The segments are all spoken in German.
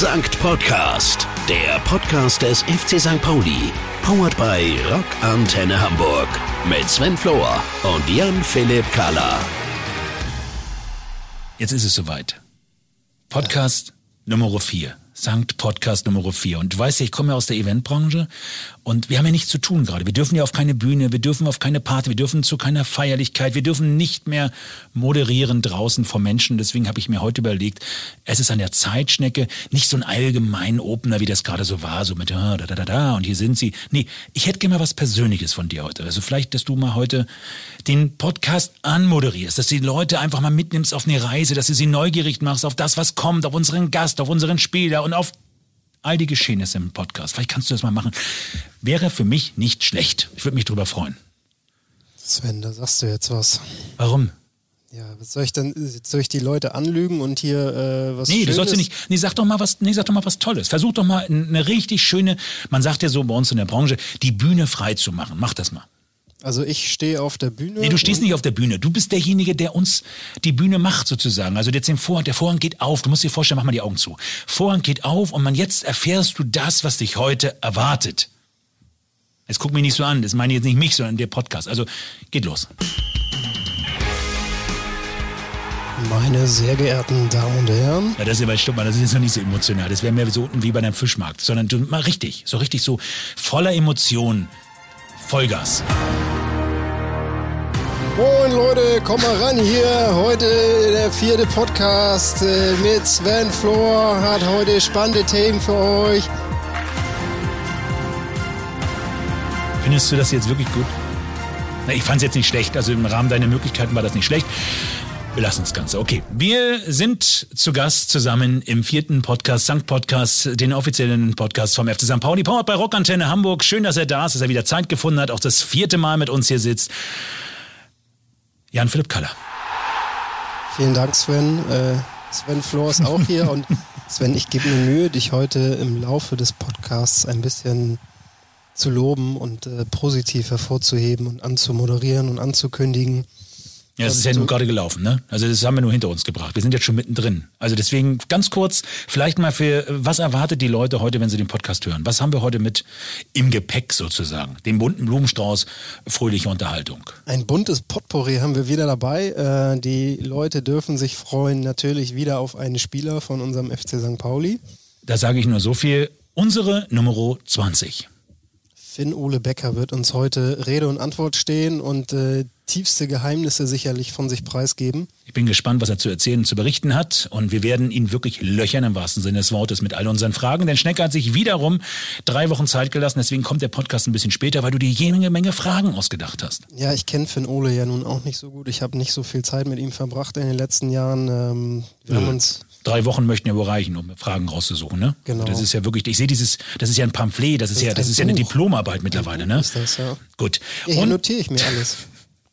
Sankt Podcast, der Podcast des FC St. Pauli. Powered by Rock Antenne Hamburg. Mit Sven Flohr und Jan-Philipp Kahler. Jetzt ist es soweit. Podcast Nummer 4. Sankt Podcast Nummer 4. Und du weißt ja, ich komme ja aus der Eventbranche und wir haben ja nichts zu tun gerade. Wir dürfen ja auf keine Bühne, wir dürfen auf keine Party, wir dürfen zu keiner Feierlichkeit, wir dürfen nicht mehr moderieren draußen vor Menschen. Deswegen habe ich mir heute überlegt, es ist an der Zeitschnecke nicht so ein allgemein Opener, wie das gerade so war, so mit ah, da, da, da, da und hier sind sie. Nee, ich hätte gerne mal was Persönliches von dir heute. Also vielleicht, dass du mal heute den Podcast anmoderierst, dass die Leute einfach mal mitnimmst auf eine Reise, dass du sie neugierig machst auf das, was kommt, auf unseren Gast, auf unseren Spieler und auf all die Geschehnisse im Podcast. Vielleicht kannst du das mal machen. Wäre für mich nicht schlecht. Ich würde mich darüber freuen. Sven, da sagst du jetzt was. Warum? Ja, was soll ich dann, soll ich die Leute anlügen und hier äh, was Nee, Schönes? du sollst ja nicht. Nee, sag doch mal was, nee, sag doch mal was Tolles. Versuch doch mal eine richtig schöne, man sagt ja so bei uns in der Branche, die Bühne frei zu machen. Mach das mal. Also ich stehe auf der Bühne. Nee, du stehst nicht auf der Bühne. Du bist derjenige, der uns die Bühne macht sozusagen. Also jetzt den Vorhang, der Vorhang geht auf. Du musst dir vorstellen, mach mal die Augen zu. Vorhang geht auf und man jetzt erfährst du das, was dich heute erwartet. Jetzt guck mich nicht so an. Das meine ich jetzt nicht mich, sondern der Podcast. Also geht los. Meine sehr geehrten Damen und Herren, Ja, das ist aber, stopp mal, das ist jetzt noch nicht so emotional. Das wäre mehr so unten wie bei einem Fischmarkt. Sondern du mal richtig, so richtig so voller Emotion. Vollgas. Moin Leute, komm mal ran hier. Heute der vierte Podcast äh, mit Sven Flor hat heute spannende Themen für euch. Findest du das jetzt wirklich gut? Na, ich fand es jetzt nicht schlecht. Also im Rahmen deiner Möglichkeiten war das nicht schlecht. Wir lassen das Ganze. Okay. Wir sind zu Gast zusammen im vierten Podcast, Sankt Podcast, den offiziellen Podcast vom FC St. Pauli, powered bei Rockantenne Hamburg. Schön, dass er da ist, dass er wieder Zeit gefunden hat, auch das vierte Mal mit uns hier sitzt. Jan-Philipp Kaller. Vielen Dank, Sven. Äh, Sven Flor ist auch hier und Sven, ich gebe mir Mühe, dich heute im Laufe des Podcasts ein bisschen zu loben und äh, positiv hervorzuheben und anzumoderieren und anzukündigen. Ja, das ist ja nur gerade gelaufen, ne? Also das haben wir nur hinter uns gebracht. Wir sind jetzt schon mittendrin. Also deswegen ganz kurz, vielleicht mal für, was erwartet die Leute heute, wenn sie den Podcast hören? Was haben wir heute mit im Gepäck sozusagen? Den bunten Blumenstrauß, fröhliche Unterhaltung. Ein buntes Potpourri haben wir wieder dabei. Äh, die Leute dürfen sich freuen natürlich wieder auf einen Spieler von unserem FC St. Pauli. Da sage ich nur so viel. Unsere Nummer 20. Finn Ole Becker wird uns heute Rede und Antwort stehen und äh, tiefste Geheimnisse sicherlich von sich preisgeben. Ich bin gespannt, was er zu erzählen und zu berichten hat. Und wir werden ihn wirklich löchern im wahrsten Sinne des Wortes mit all unseren Fragen. Denn Schnecke hat sich wiederum drei Wochen Zeit gelassen. Deswegen kommt der Podcast ein bisschen später, weil du dir jede Menge Fragen ausgedacht hast. Ja, ich kenne Finn Ole ja nun auch nicht so gut. Ich habe nicht so viel Zeit mit ihm verbracht in den letzten Jahren. Ähm, wir haben uns Drei Wochen möchten ja wohl reichen, um Fragen rauszusuchen, ne? Genau. Das ist ja wirklich, ich sehe dieses, das ist ja ein Pamphlet, das ist ja, das ist ja eine Buch. Diplomarbeit mittlerweile, ne? ist das, ja. Gut. Ja, hier Und notiere ich mir alles.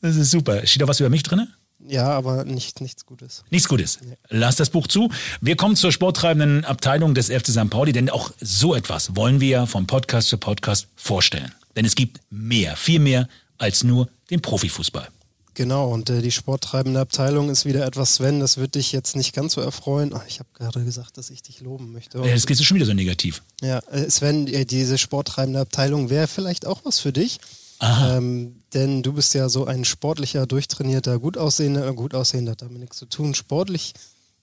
Das ist super. Steht da was über mich drinne? Ja, aber nicht, nichts Gutes. Nichts Gutes. Lass das Buch zu. Wir kommen zur sporttreibenden Abteilung des FC St. Pauli, denn auch so etwas wollen wir ja vom Podcast zu Podcast vorstellen. Denn es gibt mehr, viel mehr als nur den Profifußball. Genau, und äh, die sporttreibende Abteilung ist wieder etwas, Sven, das wird dich jetzt nicht ganz so erfreuen. Ach, ich habe gerade gesagt, dass ich dich loben möchte. Äh, Das geht schon wieder so negativ. Ja, äh, Sven, äh, diese sporttreibende Abteilung wäre vielleicht auch was für dich. Ähm, denn du bist ja so ein sportlicher, durchtrainierter, gut aussehender, äh, gut aussehender, hat damit nichts zu tun, sportlich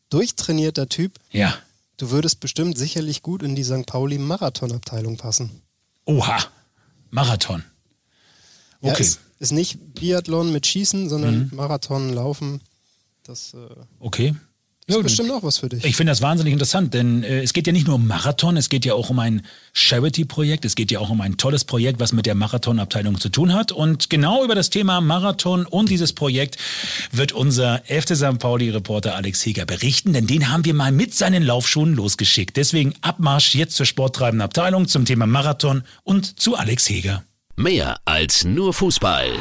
durchtrainierter Typ. Ja. Du würdest bestimmt sicherlich gut in die St. Pauli Marathonabteilung passen. Oha. Marathon. Ja, Okay. ist, ist nicht Biathlon mit Schießen, sondern Marathon, Laufen. Das äh, Okay. Ist Ja, bestimmt auch was für dich. Ich finde das wahnsinnig interessant, denn äh, es geht ja nicht nur um Marathon, es geht ja auch um ein Charity-Projekt, es geht ja auch um ein tolles Projekt, was mit der Marathonabteilung zu tun hat. Und genau über das Thema Marathon und dieses Projekt wird unser FC St. Pauli-Reporter Alex Heger berichten, denn den haben wir mal mit seinen Laufschuhen losgeschickt. Deswegen Abmarsch jetzt zur sporttreibenden Abteilung zum Thema Marathon und zu Alex Heger. Mehr als nur Fußball.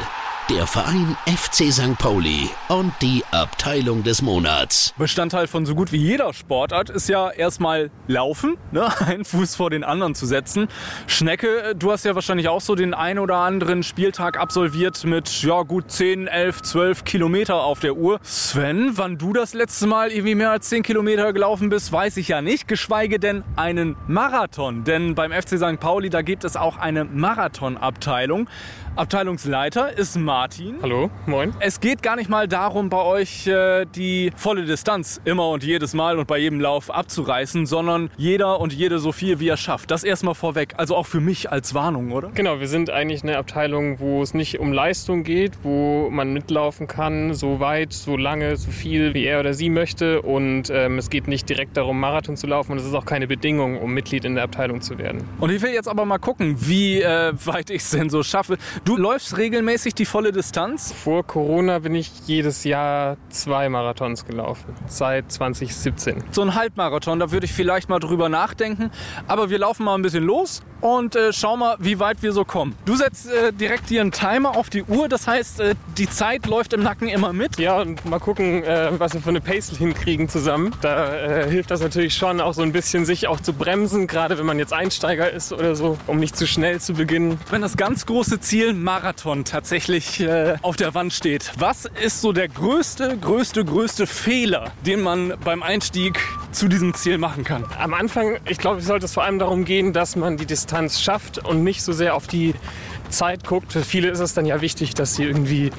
Der Verein FC St. Pauli und die Abteilung des Monats. Bestandteil von so gut wie jeder Sportart ist ja erstmal Laufen, ne? einen Fuß vor den anderen zu setzen. Schnecke, du hast ja wahrscheinlich auch so den ein oder anderen Spieltag absolviert mit ja gut 10, 11, 12 Kilometer auf der Uhr. Sven, wann du das letzte Mal irgendwie mehr als 10 Kilometer gelaufen bist, weiß ich ja nicht, geschweige denn einen Marathon. Denn beim FC St. Pauli, da gibt es auch eine Marathonabteilung. Abteilungsleiter ist Martin. Hallo, moin. Es geht gar nicht mal darum, bei euch äh, die volle Distanz immer und jedes Mal und bei jedem Lauf abzureißen, sondern jeder und jede so viel, wie er schafft. Das erstmal vorweg. Also auch für mich als Warnung, oder? Genau, wir sind eigentlich eine Abteilung, wo es nicht um Leistung geht, wo man mitlaufen kann, so weit, so lange, so viel, wie er oder sie möchte. Und ähm, es geht nicht direkt darum, Marathon zu laufen und es ist auch keine Bedingung, um Mitglied in der Abteilung zu werden. Und ich will jetzt aber mal gucken, wie äh, weit ich es denn so schaffe. Du läufst regelmäßig die volle Distanz? Vor Corona bin ich jedes Jahr zwei Marathons gelaufen, seit 2017. So ein Halbmarathon, da würde ich vielleicht mal drüber nachdenken. Aber wir laufen mal ein bisschen los und äh, schau mal, wie weit wir so kommen. Du setzt äh, direkt hier einen Timer auf die Uhr, das heißt, äh, die Zeit läuft im Nacken immer mit. Ja, und mal gucken, äh, was wir für eine Pace hinkriegen zusammen. Da äh, hilft das natürlich schon auch so ein bisschen, sich auch zu bremsen, gerade wenn man jetzt Einsteiger ist oder so, um nicht zu schnell zu beginnen. Wenn das ganz große Ziel Marathon tatsächlich äh, auf der Wand steht, was ist so der größte, größte, größte Fehler, den man beim Einstieg zu diesem Ziel machen kann? Am Anfang, ich glaube, sollte es vor allem darum gehen, dass man die Distanz schafft und nicht so sehr auf die Zeit guckt. Für viele ist es dann ja wichtig, dass sie irgendwie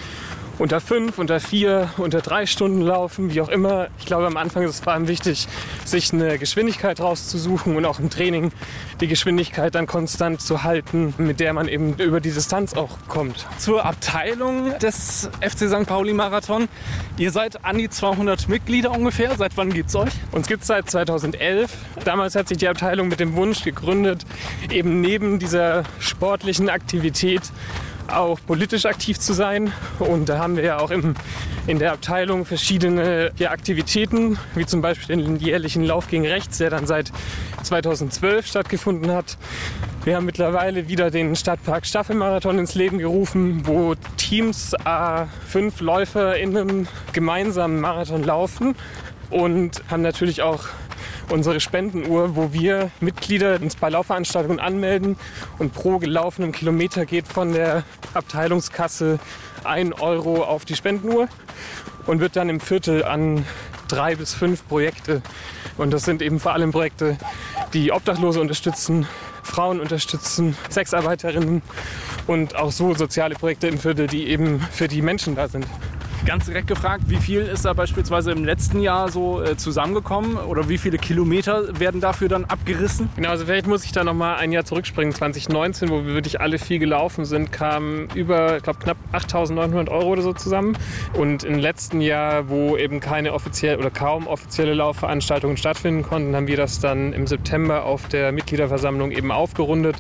unter fünf, unter vier, unter drei Stunden laufen, wie auch immer. Ich glaube, am Anfang ist es vor allem wichtig, sich eine Geschwindigkeit rauszusuchen und auch im Training die Geschwindigkeit dann konstant zu halten, mit der man eben über die Distanz auch kommt. Zur Abteilung des FC St. Pauli Marathon. Ihr seid an die 200 Mitglieder ungefähr. Seit wann gibt's euch? Uns gibt es seit 2011. Damals hat sich die Abteilung mit dem Wunsch gegründet, eben neben dieser sportlichen Aktivität auch politisch aktiv zu sein. Und da haben wir ja auch im, in der Abteilung verschiedene ja, Aktivitäten, wie zum Beispiel den jährlichen Lauf gegen Rechts, der dann seit 2012 stattgefunden hat. Wir haben mittlerweile wieder den Stadtpark Staffelmarathon ins Leben gerufen, wo Teams äh, fünf Läufer in einem gemeinsamen Marathon laufen und haben natürlich auch unsere Spendenuhr, wo wir Mitglieder uns bei Laufveranstaltungen anmelden und pro gelaufenem Kilometer geht von der Abteilungskasse ein Euro auf die Spendenuhr und wird dann im Viertel an drei bis fünf Projekte. Und das sind eben vor allem Projekte, die Obdachlose unterstützen, Frauen unterstützen, Sexarbeiterinnen und auch so soziale Projekte im Viertel, die eben für die Menschen da sind. Ganz direkt gefragt, wie viel ist da beispielsweise im letzten Jahr so äh, zusammengekommen oder wie viele Kilometer werden dafür dann abgerissen? Genau, also vielleicht muss ich da noch mal ein Jahr zurückspringen. 2019, wo wir wirklich alle viel gelaufen sind, kamen über, ich glaube, knapp 8.900 Euro oder so zusammen. Und im letzten Jahr, wo eben keine offizielle oder kaum offizielle Laufveranstaltungen stattfinden konnten, haben wir das dann im September auf der Mitgliederversammlung eben aufgerundet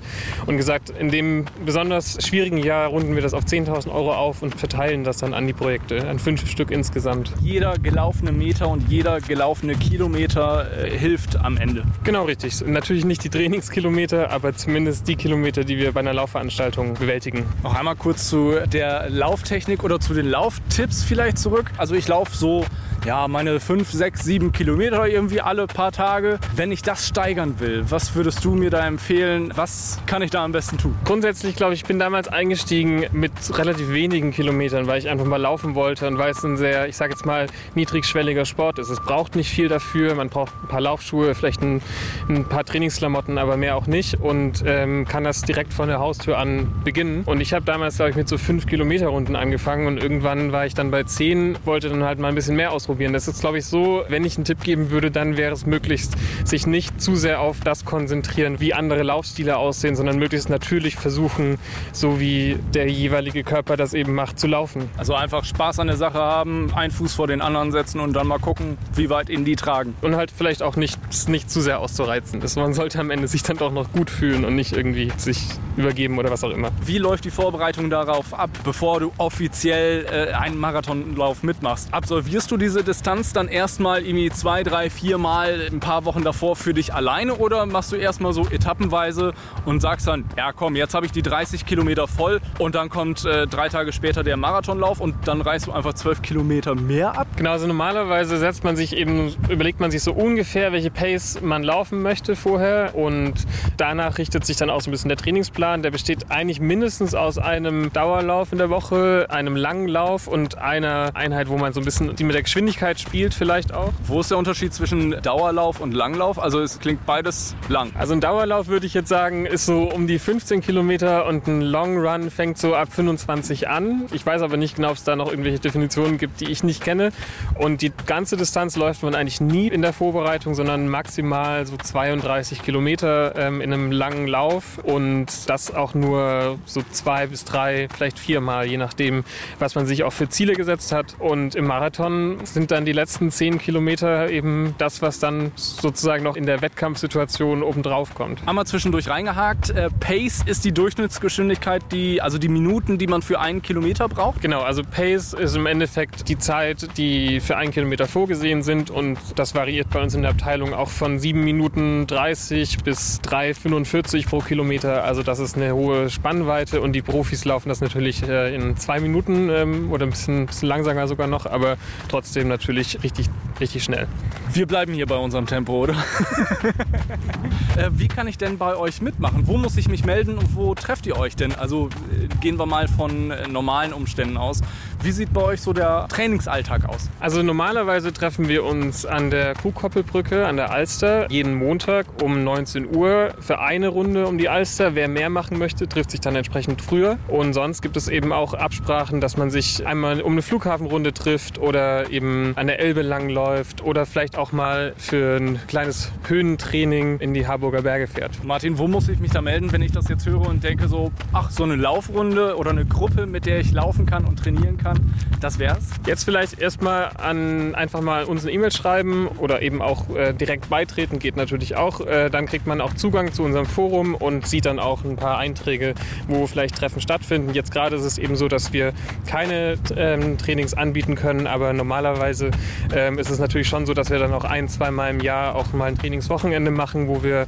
und gesagt, in dem besonders schwierigen Jahr runden wir das auf 10.000 Euro auf und verteilen das dann an die Projekte, an fünf Stück insgesamt. Jeder gelaufene Meter und jeder gelaufene Kilometer äh, hilft am Ende. Genau richtig. Natürlich nicht die Trainingskilometer, aber zumindest die Kilometer, die wir bei einer Laufveranstaltung bewältigen. Noch einmal kurz zu der Lauftechnik oder zu den Lauftipps vielleicht zurück. Also ich laufe so ja, meine 5, 6, 7 Kilometer irgendwie alle paar Tage. Wenn ich das steigern will, was würdest du mir da empfehlen? Was kann ich da am besten tun? Grundsätzlich glaube ich, ich bin damals eingestiegen mit relativ wenigen Kilometern, weil ich einfach mal laufen wollte und weil es ein sehr, ich sage jetzt mal, niedrigschwelliger Sport ist. Es braucht nicht viel dafür. Man braucht ein paar Laufschuhe, vielleicht ein, ein paar Trainingsklamotten, aber mehr auch nicht und ähm, kann das direkt von der Haustür an beginnen. Und ich habe damals, glaube ich, mit so 5 Kilometer Runden angefangen und irgendwann war ich dann bei 10, wollte dann halt mal ein bisschen mehr ausprobieren. Das ist, glaube ich, so, wenn ich einen Tipp geben würde, dann wäre es möglichst, sich nicht zu sehr auf das konzentrieren, wie andere Laufstile aussehen, sondern möglichst natürlich versuchen, so wie der jeweilige Körper das eben macht, zu laufen. Also einfach Spaß an der Sache haben, einen Fuß vor den anderen setzen und dann mal gucken, wie weit ihn die tragen. Und halt vielleicht auch nicht, nicht zu sehr auszureizen. Das, man sollte am Ende sich dann doch noch gut fühlen und nicht irgendwie sich übergeben oder was auch immer. Wie läuft die Vorbereitung darauf ab, bevor du offiziell äh, einen Marathonlauf mitmachst? Absolvierst du diese Distanz dann erstmal irgendwie zwei, drei, vier Mal ein paar Wochen davor für dich alleine oder machst du erstmal so etappenweise und sagst dann, ja komm, jetzt habe ich die 30 Kilometer voll und dann kommt äh, drei Tage später der Marathonlauf und dann reißt du einfach zwölf Kilometer mehr ab? Genau, also normalerweise setzt man sich eben, überlegt man sich so ungefähr, welche Pace man laufen möchte vorher und danach richtet sich dann auch so ein bisschen der Trainingsplan. Der besteht eigentlich mindestens aus einem Dauerlauf in der Woche, einem langen Lauf und einer Einheit, wo man so ein bisschen die mit der Geschwindigkeit spielt vielleicht auch. Wo ist der Unterschied zwischen Dauerlauf und Langlauf? Also es klingt beides lang. Also ein Dauerlauf würde ich jetzt sagen, ist so um die 15 Kilometer und ein Long Run fängt so ab 25 an. Ich weiß aber nicht genau, ob es da noch irgendwelche Definitionen gibt, die ich nicht kenne. Und die ganze Distanz läuft man eigentlich nie in der Vorbereitung, sondern maximal so 32 Kilometer ähm, in einem langen Lauf und das auch nur so zwei bis drei, vielleicht viermal, je nachdem, was man sich auch für Ziele gesetzt hat. Und im Marathon sind dann die letzten zehn Kilometer eben das, was dann sozusagen noch in der Wettkampfsituation obendrauf kommt. Einmal zwischendurch reingehakt. Äh, Pace ist die Durchschnittsgeschwindigkeit, die, also die Minuten, die man für einen Kilometer braucht. Genau, also Pace ist im Endeffekt die Zeit, die für einen Kilometer vorgesehen sind und das variiert bei uns in der Abteilung auch von 7 Minuten 30 bis 3,45 pro Kilometer. Also das ist eine hohe Spannweite und die Profis laufen das natürlich äh, in zwei Minuten ähm, oder ein bisschen, bisschen langsamer sogar noch, aber trotzdem natürlich richtig, richtig schnell. Wir bleiben hier bei unserem Tempo, oder? äh, wie kann ich denn bei euch mitmachen? Wo muss ich mich melden und wo trefft ihr euch denn? Also äh, gehen wir mal von äh, normalen Umständen aus. Wie sieht bei euch so der Trainingsalltag aus? Also normalerweise treffen wir uns an der Kuhkoppelbrücke an der Alster jeden Montag um 19 Uhr für eine Runde um die Alster. Wer mehr machen möchte, trifft sich dann entsprechend früher. Und sonst gibt es eben auch Absprachen, dass man sich einmal um eine Flughafenrunde trifft oder eben an der Elbe langläuft oder vielleicht auch mal für ein kleines Höhentraining in die Harburger Berge fährt. Martin, wo muss ich mich da melden, wenn ich das jetzt höre und denke so, ach, so eine Laufrunde oder eine Gruppe, mit der ich laufen kann und trainieren kann, das wär's? Jetzt vielleicht erstmal an einfach mal uns eine E-Mail schreiben oder eben auch äh, direkt beitreten, geht natürlich auch. Äh, dann kriegt man auch Zugang zu unserem Forum und sieht dann auch ein paar Einträge, wo vielleicht Treffen stattfinden. Jetzt gerade ist es eben so, dass wir keine ähm, Trainings anbieten können, aber normalerweise ähm, ist es natürlich schon so, dass wir dann auch ein, zweimal im Jahr auch mal ein Trainingswochenende machen, wo wir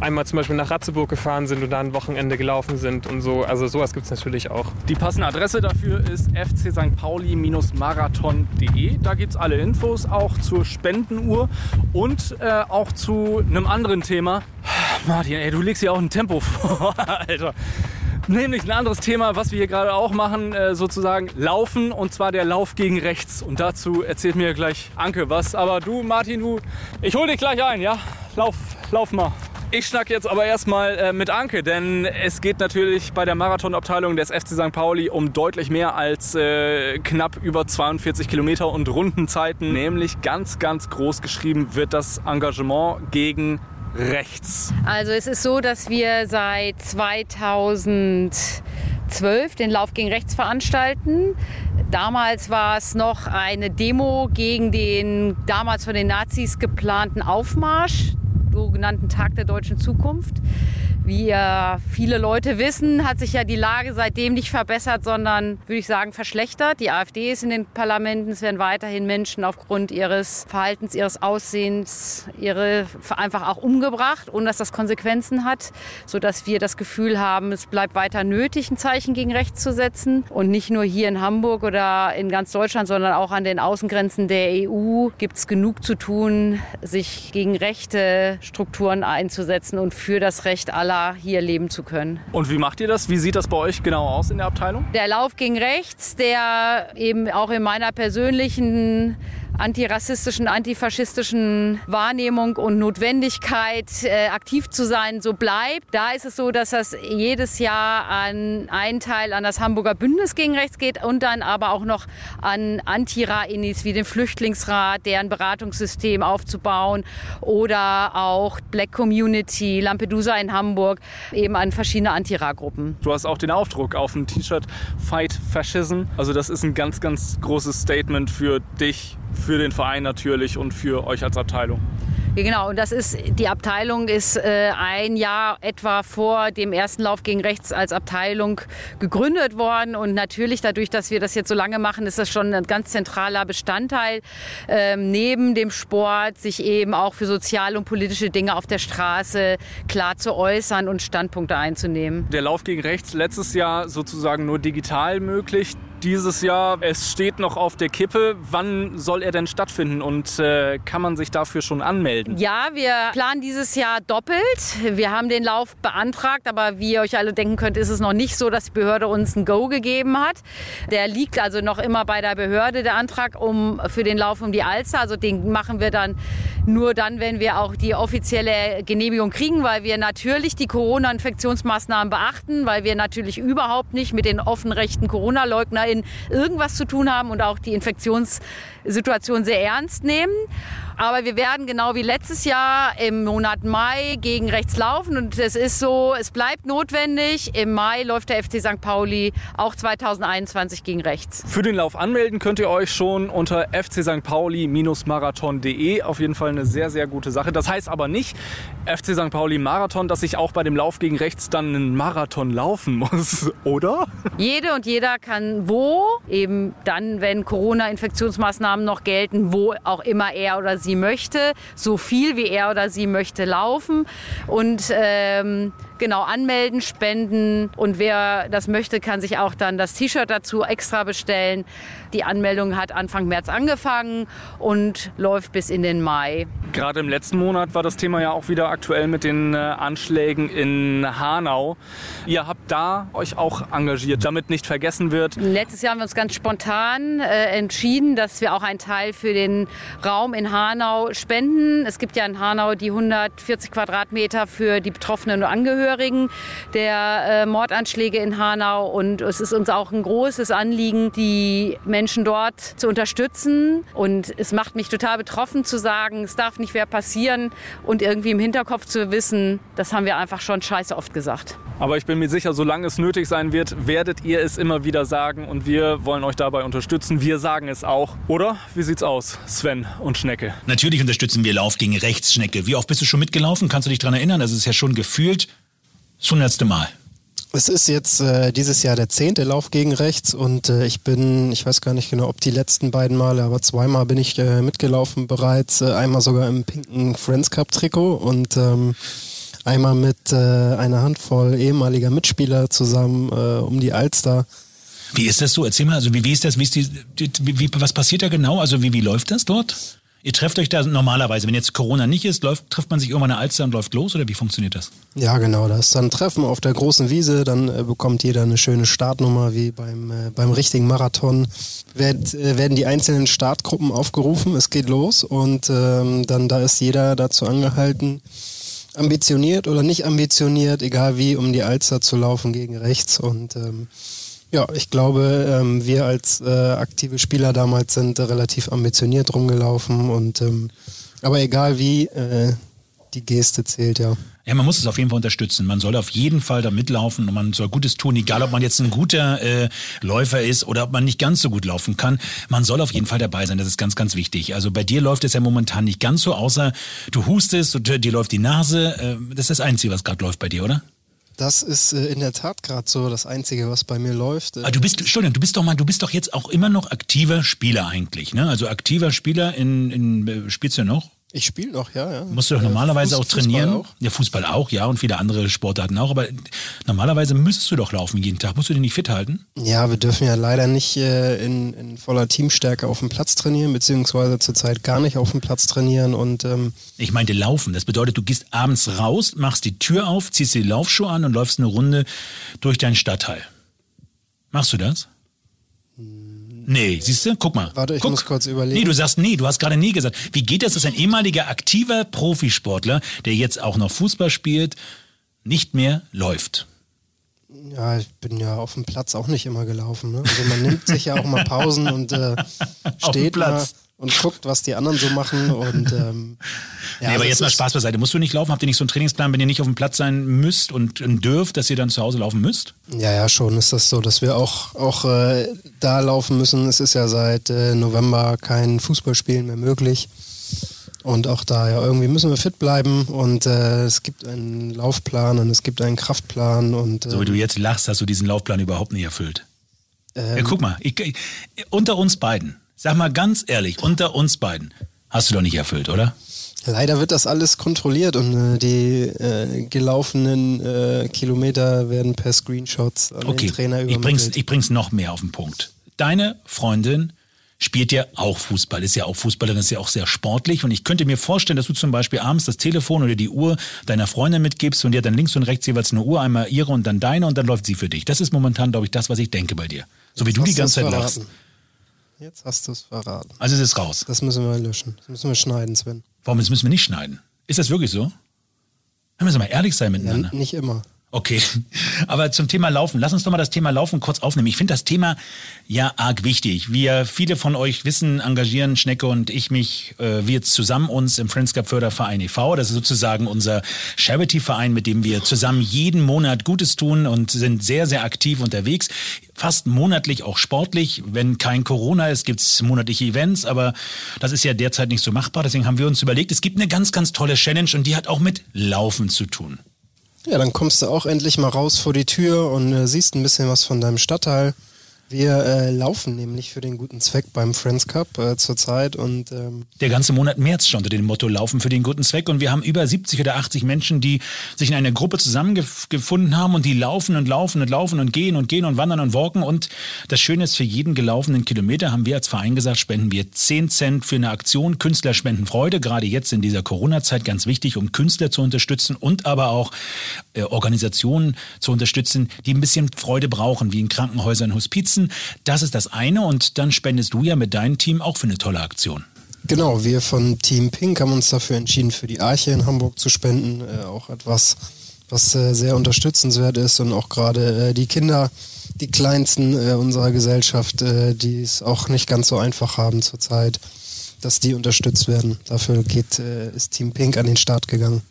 einmal zum Beispiel nach Ratzeburg gefahren sind und da ein Wochenende gelaufen sind und so. Also sowas gibt es natürlich auch. Die passende Adresse dafür ist fc St. Pauli-marathon.de. Da gibt es alle Infos, auch zur Spendenuhr und äh, auch zu einem anderen Thema. Martin, ey, du legst hier auch ein Tempo vor, Alter. Nämlich ein anderes Thema, was wir hier gerade auch machen, äh, sozusagen Laufen und zwar der Lauf gegen rechts. Und dazu erzählt mir gleich Anke was. Aber du, Martin, du, ich hol dich gleich ein, ja? Lauf, lauf mal. Ich schnack jetzt aber erstmal äh, mit Anke, denn es geht natürlich bei der Marathonabteilung des FC St. Pauli um deutlich mehr als äh, knapp über 42 Kilometer und Rundenzeiten. Nämlich ganz, ganz groß geschrieben wird das Engagement gegen rechts. Also es ist so, dass wir seit 2012 den Lauf gegen rechts veranstalten. Damals war es noch eine Demo gegen den damals von den Nazis geplanten Aufmarsch, sogenannten Tag der deutschen Zukunft. Wie ja viele Leute wissen, hat sich ja die Lage seitdem nicht verbessert, sondern, würde ich sagen, verschlechtert. Die AfD ist in den Parlamenten. Es werden weiterhin Menschen aufgrund ihres Verhaltens, ihres Aussehens, ihre einfach auch umgebracht, ohne dass das Konsequenzen hat, sodass wir das Gefühl haben, es bleibt weiter nötig, ein Zeichen gegen rechts zu setzen. Und nicht nur hier in Hamburg oder in ganz Deutschland, sondern auch an den Außengrenzen der EU gibt es genug zu tun, sich gegen rechte Strukturen einzusetzen und für das Recht aller hier leben zu können. Und wie macht ihr das? Wie sieht das bei euch genau aus in der Abteilung? Der Lauf gegen rechts, der eben auch in meiner persönlichen antirassistischen, antifaschistischen Wahrnehmung und Notwendigkeit, äh, aktiv zu sein, so bleibt. Da ist es so, dass das jedes Jahr an einen Teil an das Hamburger Bündnis gegen rechts geht und dann aber auch noch an Antira-Inis wie den Flüchtlingsrat, deren Beratungssystem aufzubauen oder auch Black Community, Lampedusa in Hamburg, eben an verschiedene Antira-Gruppen. Du hast auch den Aufdruck auf dem T-Shirt Fight Fascism. Also das ist ein ganz, ganz großes Statement für dich, für den Verein natürlich und für euch als Abteilung. Genau, und das ist, die Abteilung ist äh, ein Jahr etwa vor dem ersten Lauf gegen rechts als Abteilung gegründet worden. Und natürlich dadurch, dass wir das jetzt so lange machen, ist das schon ein ganz zentraler Bestandteil ähm, neben dem Sport, sich eben auch für soziale und politische Dinge auf der Straße klar zu äußern und Standpunkte einzunehmen. Der Lauf gegen rechts letztes Jahr sozusagen nur digital möglich dieses Jahr. Es steht noch auf der Kippe. Wann soll er denn stattfinden und äh, kann man sich dafür schon anmelden? Ja, wir planen dieses Jahr doppelt. Wir haben den Lauf beantragt, aber wie ihr euch alle denken könnt, ist es noch nicht so, dass die Behörde uns ein Go gegeben hat. Der liegt also noch immer bei der Behörde, der Antrag um, für den Lauf um die Alster. Also den machen wir dann nur dann, wenn wir auch die offizielle Genehmigung kriegen, weil wir natürlich die Corona-Infektionsmaßnahmen beachten, weil wir natürlich überhaupt nicht mit den offenrechten Corona-Leugnern in irgendwas zu tun haben und auch die Infektionssituation sehr ernst nehmen. Aber wir werden genau wie letztes Jahr im Monat Mai gegen rechts laufen. Und es ist so, es bleibt notwendig. Im Mai läuft der FC St. Pauli auch 2021 gegen rechts. Für den Lauf anmelden könnt ihr euch schon unter FC St. Pauli-marathon.de. Auf jeden Fall eine sehr, sehr gute Sache. Das heißt aber nicht, FC St. Pauli Marathon, dass ich auch bei dem Lauf gegen rechts dann einen Marathon laufen muss, oder? Jede und jeder kann wo, eben dann, wenn Corona-Infektionsmaßnahmen noch gelten, wo auch immer er oder sie möchte, so viel wie er oder sie möchte laufen. Und ähm, genau anmelden, spenden und wer das möchte, kann sich auch dann das T-Shirt dazu extra bestellen. Die Anmeldung hat Anfang März angefangen und läuft bis in den Mai. Gerade im letzten Monat war das Thema ja auch wieder aktuell mit den äh, Anschlägen in Hanau. Ihr habt da euch auch engagiert, damit nicht vergessen wird. Letztes Jahr haben wir uns ganz spontan äh, entschieden, dass wir auch einen Teil für den Raum in Hanau spenden. Es gibt ja in Hanau die 140 Quadratmeter für die Betroffenen und Angehörigen der äh, Mordanschläge in Hanau. Und es ist uns auch ein großes Anliegen, die Menschen dort zu unterstützen. Und es macht mich total betroffen zu sagen, es darf nicht mehr passieren und irgendwie im Hinterkopf zu wissen, das haben wir einfach schon scheiße oft gesagt. Aber ich bin mir sicher, solange es nötig sein wird, werdet ihr es immer wieder sagen und wir wollen euch dabei unterstützen. Wir sagen es auch. Oder? Wie sieht's aus, Sven und Schnecke? Natürlich unterstützen wir Lauf gegen Rechts, Schnecke. Wie oft bist du schon mitgelaufen? Kannst du dich daran erinnern? Das ist ja schon gefühlt das hundertste Mal. Es ist jetzt äh, dieses Jahr der zehnte Lauf gegen rechts und äh, ich bin, ich weiß gar nicht genau, ob die letzten beiden Male, aber zweimal bin ich äh, mitgelaufen bereits, äh, einmal sogar im pinken Friends Cup Trikot und ähm, einmal mit äh, einer Handvoll ehemaliger Mitspieler zusammen äh, um die Alster. Wie ist das so? Erzähl mal, also wie, wie ist das, wie ist die, die wie, was passiert da genau? Also wie, wie läuft das dort? Ihr trefft euch da normalerweise, wenn jetzt Corona nicht ist, läuft, trifft man sich irgendwann eine Alster und läuft los oder wie funktioniert das? Ja, genau. Das ist dann Treffen auf der großen Wiese. Dann äh, bekommt jeder eine schöne Startnummer wie beim, äh, beim richtigen Marathon. Werd, äh, werden die einzelnen Startgruppen aufgerufen. Es geht los und ähm, dann da ist jeder dazu angehalten, ambitioniert oder nicht ambitioniert, egal wie, um die Alster zu laufen gegen rechts. Und ähm, ja, ich glaube, ähm, wir als äh, aktive Spieler damals sind äh, relativ ambitioniert rumgelaufen und ähm, aber egal wie, äh, die Geste zählt ja. Ja, man muss es auf jeden Fall unterstützen. Man soll auf jeden Fall da mitlaufen und man soll Gutes tun, egal ob man jetzt ein guter äh, Läufer ist oder ob man nicht ganz so gut laufen kann. Man soll auf jeden Fall dabei sein. Das ist ganz, ganz wichtig. Also bei dir läuft es ja momentan nicht ganz so, außer du hustest und dir läuft die Nase. Äh, das ist das Einzige, was gerade läuft bei dir, oder? Das ist äh, in der Tat gerade so das Einzige, was bei mir läuft. Aber du bist, Entschuldigung, du bist doch mal, du bist doch jetzt auch immer noch aktiver Spieler eigentlich, ne? Also aktiver Spieler in, in äh, spielst du noch? Ich spiele noch, ja, ja. Musst du doch normalerweise Fuß, auch trainieren. Fußball auch. Ja, Fußball auch, ja, und viele andere Sportarten auch. Aber normalerweise müsstest du doch laufen jeden Tag. Musst du dich nicht fit halten? Ja, wir dürfen ja leider nicht äh, in, in voller Teamstärke auf dem Platz trainieren, beziehungsweise zurzeit gar nicht auf dem Platz trainieren und ähm, Ich meinte laufen. Das bedeutet, du gehst abends raus, machst die Tür auf, ziehst die Laufschuhe an und läufst eine Runde durch deinen Stadtteil. Machst du das? Nee, siehst du? Guck mal. Warte, ich Guck. muss kurz überlegen. Nee, du sagst nee, du hast gerade nie gesagt. Wie geht das, dass ein ehemaliger aktiver Profisportler, der jetzt auch noch Fußball spielt, nicht mehr läuft? ja, ich bin ja auf dem Platz auch nicht immer gelaufen. Ne? Also man nimmt sich ja auch mal Pausen und äh, steht mal Platz. Und guckt, was die anderen so machen und ähm, ja, nee, aber das jetzt mal Spaß beiseite. Musst du nicht laufen? Habt ihr nicht so einen Trainingsplan, wenn ihr nicht auf dem Platz sein müsst und ähm, dürft, dass ihr dann zu Hause laufen müsst? Ja, ja, schon ist das so, dass wir auch, auch äh, da laufen müssen. Es ist ja seit äh, November kein Fußballspielen mehr möglich. Und auch da, ja, irgendwie müssen wir fit bleiben und äh, es gibt einen Laufplan und es gibt einen Kraftplan und. Äh, so wie du jetzt lachst, hast du diesen Laufplan überhaupt nicht erfüllt. ähm, Ja, guck mal, ich, ich, unter uns beiden, sag mal ganz ehrlich, unter uns beiden, hast du doch nicht erfüllt, oder? Leider wird das alles kontrolliert und äh, die äh, gelaufenen äh, Kilometer werden per Screenshots an Okay, den Trainer ich bring's, übermittelt. ich bring's noch mehr auf den Punkt. Deine Freundin spielt ja auch Fußball, ist ja auch Fußballerin, ist ja auch sehr sportlich und ich könnte mir vorstellen, dass du zum Beispiel abends das Telefon oder die Uhr deiner Freundin mitgibst und die hat dann links und rechts jeweils eine Uhr, einmal ihre und dann deine und dann läuft sie für dich. Das ist momentan, glaube ich, das, was ich denke bei dir. So wie Jetzt du die ganze Zeit du's lachst. Jetzt hast du es verraten. Also es ist raus. Das müssen wir löschen. Das müssen wir schneiden, Sven. Warum, das müssen wir nicht schneiden? Ist das wirklich so? Wir müssen mal ehrlich sein Ja, miteinander. nicht immer. Okay, aber zum Thema Laufen. Lass uns doch mal das Thema Laufen kurz aufnehmen. Ich finde das Thema ja arg wichtig. Wir, viele von euch wissen, engagieren Schnecke und ich mich, äh, wir zusammen uns im Friends Cup Förderverein e.V. Das ist sozusagen unser Charity-Verein, mit dem wir zusammen jeden Monat Gutes tun und sind sehr, sehr aktiv unterwegs. Fast monatlich auch sportlich. Wenn kein Corona ist, gibt's monatliche Events, aber das ist ja derzeit nicht so machbar. Deswegen haben wir uns überlegt, es gibt eine ganz, ganz tolle Challenge und die hat auch mit Laufen zu tun. Ja, dann kommst du auch endlich mal raus vor die Tür und äh, siehst ein bisschen was von deinem Stadtteil. Wir äh, laufen nämlich für den guten Zweck beim Friends Cup äh, zurzeit und ähm, Der ganze Monat März schon unter dem Motto Laufen für den guten Zweck. Und wir haben über 70 oder 80 Menschen, die sich in einer Gruppe zusammengefunden haben und die laufen und laufen und laufen und gehen und gehen und wandern und walken. Und das Schöne ist, für jeden gelaufenen Kilometer haben wir als Verein gesagt, spenden wir 10 Cent für eine Aktion. Künstler spenden Freude, gerade jetzt in dieser Corona-Zeit ganz wichtig, um Künstler zu unterstützen und aber auch äh, Organisationen zu unterstützen, die ein bisschen Freude brauchen, wie in Krankenhäusern, Hospizen. Das ist das eine. Und dann spendest du ja mit deinem Team auch für eine tolle Aktion. genau, wir von Team Pink haben uns dafür entschieden, für die Arche in Hamburg zu spenden. Äh, auch etwas, was äh, sehr unterstützenswert ist und auch gerade äh, die Kinder, die kleinsten äh, unserer Gesellschaft, äh, die es auch nicht ganz so einfach haben zurzeit, dass die unterstützt werden. Dafür geht, äh, ist Team Pink an den Start gegangen.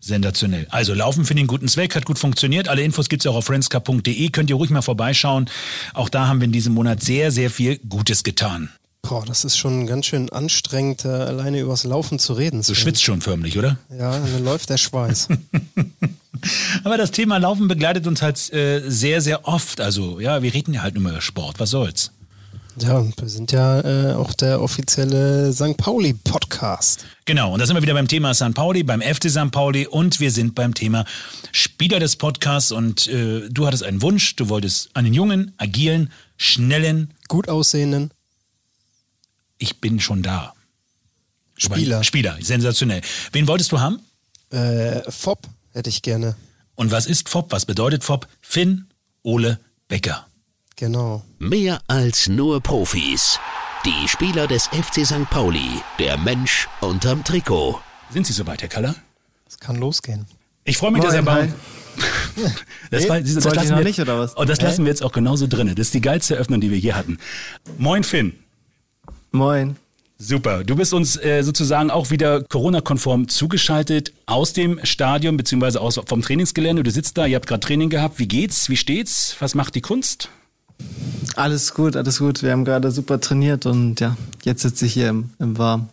Sensationell. Also Laufen für den guten Zweck hat gut funktioniert. Alle Infos gibt's auch auf friendscup.de. Könnt ihr ruhig mal vorbeischauen. Auch da haben wir in diesem Monat sehr, sehr viel Gutes getan. Boah, das ist schon ganz schön anstrengend, äh, alleine übers Laufen zu reden. Du schwitzt schon förmlich, oder? Ja, dann läuft der Schweiß. Aber das Thema Laufen begleitet uns halt äh, sehr, sehr oft. Also ja, wir reden ja halt nur über Sport. Was soll's? Ja, und wir sind ja äh, auch der offizielle St. Pauli-Podcast. Genau, und da sind wir wieder beim Thema St. Pauli, beim FC St. Pauli und wir sind beim Thema Spieler des Podcasts. Und äh, du hattest einen Wunsch, du wolltest einen jungen, agilen, schnellen, Gut aussehenden ich bin schon da. Spieler. Spieler, sensationell. Wen wolltest du haben? Äh, Fopp hätte ich gerne. Und was ist FOB? Was bedeutet FOB? Finn Ole Becker. Genau. Mehr als nur Profis. Die Spieler des FC St. Pauli. Der Mensch unterm Trikot. Sind Sie soweit, Herr Kaller? Es kann losgehen. Ich freue mich, dass er Moin, bei. Das, Nee, war, das, ich lassen wir, nicht, oder was? Und das lassen wir jetzt auch genauso drin. Das ist die geilste Eröffnung, die wir je hatten. Moin, Finn. Moin. Super. Du bist uns äh, sozusagen auch wieder Corona-konform zugeschaltet aus dem Stadion beziehungsweise aus, vom Trainingsgelände. Du sitzt da, ihr habt gerade Training gehabt. Wie geht's? Wie steht's? Was macht die Kunst? Alles gut, alles gut. Wir haben gerade super trainiert und ja, jetzt sitze ich hier im, im Warm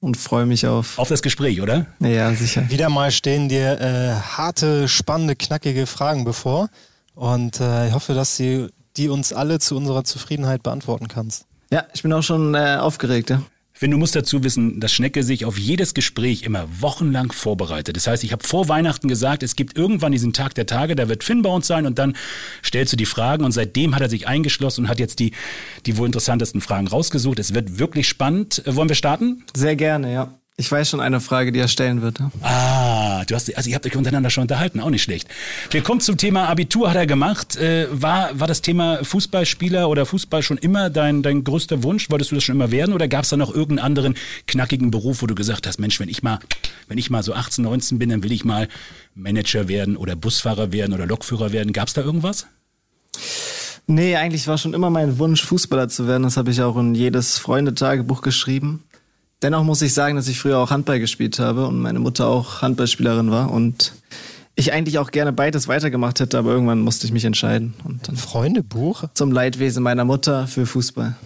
und freue mich auf. Auf das Gespräch, oder? Ja, sicher. Wieder mal stehen dir äh, harte, spannende, knackige Fragen bevor. Und äh, ich hoffe, dass du die uns alle zu unserer Zufriedenheit beantworten kannst. Ja, ich bin auch schon äh, aufgeregt. Ja. Finn, du musst dazu wissen, dass Schnecke sich auf jedes Gespräch immer wochenlang vorbereitet. Das heißt, ich habe vor Weihnachten gesagt, es gibt irgendwann diesen Tag der Tage, da wird Finn bei uns sein und dann stellst du die Fragen und seitdem hat er sich eingeschlossen und hat jetzt die, die wohl interessantesten Fragen rausgesucht. Es wird wirklich spannend. Äh, wollen wir starten? Sehr gerne, ja. Ich weiß schon eine Frage, die er stellen wird. Ja. Ah, du hast, also ihr habt euch untereinander schon unterhalten, auch nicht schlecht. Wir kommen zum Thema Abitur, hat er gemacht. Äh, war, war das Thema Fußballspieler oder Fußball schon immer dein, dein größter Wunsch? Wolltest du das schon immer werden oder gab es da noch irgendeinen anderen knackigen Beruf, wo du gesagt hast, Mensch, wenn ich mal, wenn ich mal so 18, 19 bin, dann will ich mal Manager werden oder Busfahrer werden oder Lokführer werden. Gab es da irgendwas? Nee, eigentlich war schon immer mein Wunsch, Fußballer zu werden. Das habe ich auch in jedes Freundetagebuch geschrieben. Dennoch muss ich sagen, dass ich früher auch Handball gespielt habe und meine Mutter auch Handballspielerin war und ich eigentlich auch gerne beides weitergemacht hätte, aber irgendwann musste ich mich entscheiden. Und dann Freundebuch? zum Leidwesen meiner Mutter für Fußball.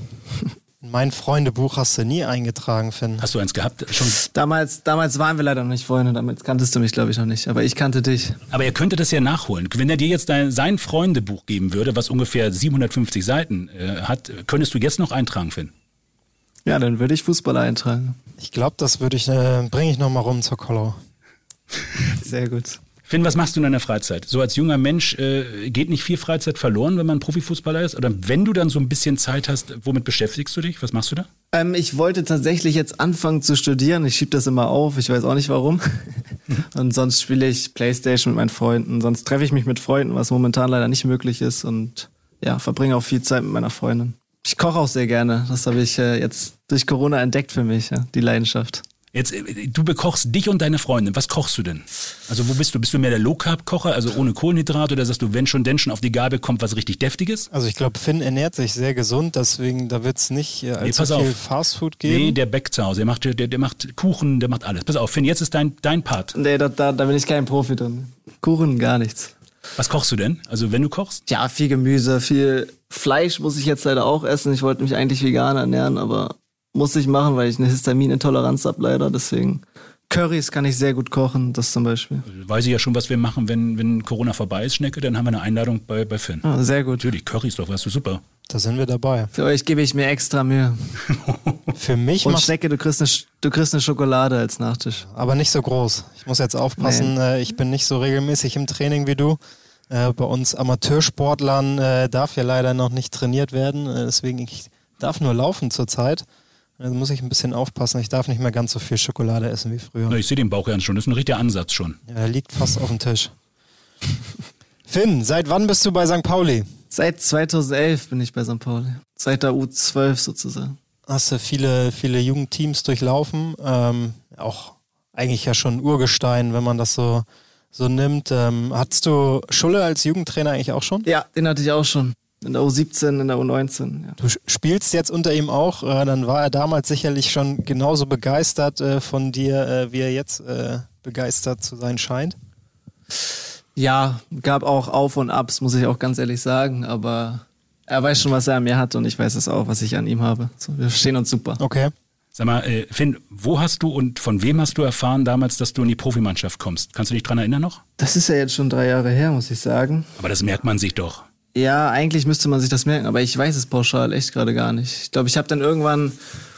Ein Mein Freundebuch hast du nie eingetragen, Finn. Hast du eins gehabt? Schon? Damals, damals waren wir leider noch nicht Freunde, damit kanntest du mich, glaube ich, noch nicht. Aber ich kannte dich. Aber er könnte das ja nachholen. Wenn er dir jetzt dein, sein Freundebuch geben würde, was ungefähr 750 Seiten äh, hat, könntest du jetzt noch eintragen, Finn? Ja, dann würde ich Fußballer eintragen. Ich glaube, das würde ich, äh, bringe ich nochmal rum zur Kollau. Sehr gut. Finn, was machst du in deiner Freizeit? So als junger Mensch äh, geht nicht viel Freizeit verloren, wenn man Profifußballer ist? Oder wenn du dann so ein bisschen Zeit hast, womit beschäftigst du dich? Was machst du da? Ähm, ich wollte tatsächlich jetzt anfangen zu studieren. Ich schiebe das immer auf. Ich weiß auch nicht warum. und sonst spiele ich Playstation mit meinen Freunden. Sonst treffe ich mich mit Freunden, was momentan leider nicht möglich ist. Und ja, verbringe auch viel Zeit mit meiner Freundin. Ich koche auch sehr gerne. Das habe ich äh, jetzt durch Corona entdeckt für mich, ja, die Leidenschaft. Jetzt, äh, du bekochst dich und deine Freundin. Was kochst du denn? Also wo bist du? Bist du mehr der Low-Carb-Kocher, also ohne Kohlenhydrat, oder sagst du, wenn schon, denn schon auf die Gabel kommt was richtig Deftiges? Also ich glaube, Finn ernährt sich sehr gesund, deswegen da wird es nicht äh, allzu pass viel auf. Fastfood geben. Nee, der backt zu Hause. Der macht, der, der macht Kuchen, der macht alles. Pass auf, Finn, jetzt ist dein, dein Part. Nee, da, da, da bin ich kein Profi drin. Kuchen, gar nichts. Was kochst du denn? Also wenn du kochst? Ja, viel Gemüse, viel Fleisch muss ich jetzt leider auch essen. Ich wollte mich eigentlich vegan ernähren, aber muss ich machen, weil ich eine Histaminintoleranz habe leider. Deswegen Currys kann ich sehr gut kochen, das zum Beispiel. Weiß ich ja schon, was wir machen, wenn, wenn Corona vorbei ist, Schnecke, dann haben wir eine Einladung bei, bei Finn. Ah, sehr gut. Natürlich, Curry ist doch, weißt du, super. Da sind wir dabei. Für euch gebe ich mir extra Mühe. Für mich Und Schnecke, du kriegst, eine, du kriegst eine Schokolade als Nachtisch. aber nicht so groß. Ich muss jetzt aufpassen, äh, ich bin nicht so regelmäßig im Training wie du. Äh, bei uns Amateursportlern äh, darf ja leider noch nicht trainiert werden, deswegen ich darf nur laufen zurzeit. Also muss ich ein bisschen aufpassen. Ich darf nicht mehr ganz so viel Schokolade essen wie früher. Na, ich sehe den Bauch ja schon, das ist ein richtiger Ansatz schon. Ja, der liegt fast auf dem Tisch. Finn, seit wann bist du bei St. Pauli? Seit 2011 bin ich bei St. Pauli. Seit der U12 sozusagen. Hast du viele, viele Jugendteams durchlaufen. Ähm, auch eigentlich ja schon Urgestein, wenn man das so, so nimmt. Ähm, hattest du Schulle als Jugendtrainer eigentlich auch schon? Ja, den hatte ich auch schon. In der U17, in der U19. Ja. Du spielst jetzt unter ihm auch. Äh, dann war er damals sicherlich schon genauso begeistert äh, von dir, äh, wie er jetzt äh, begeistert zu sein scheint. ja, gab auch Auf und Abs, muss ich auch ganz ehrlich sagen. Aber er weiß schon, was er an mir hat und ich weiß es auch, was ich an ihm habe. So, wir verstehen uns super. Okay. Sag mal, äh, Finn, wo hast du und von wem hast du erfahren damals, dass du in die Profimannschaft kommst? Kannst du dich dran erinnern noch? Das ist ja jetzt schon drei Jahre her, muss ich sagen. Aber das merkt man sich doch. Ja, eigentlich müsste man sich das merken, aber ich weiß es pauschal echt gerade gar nicht. Ich glaube, ich habe dann irgendwann,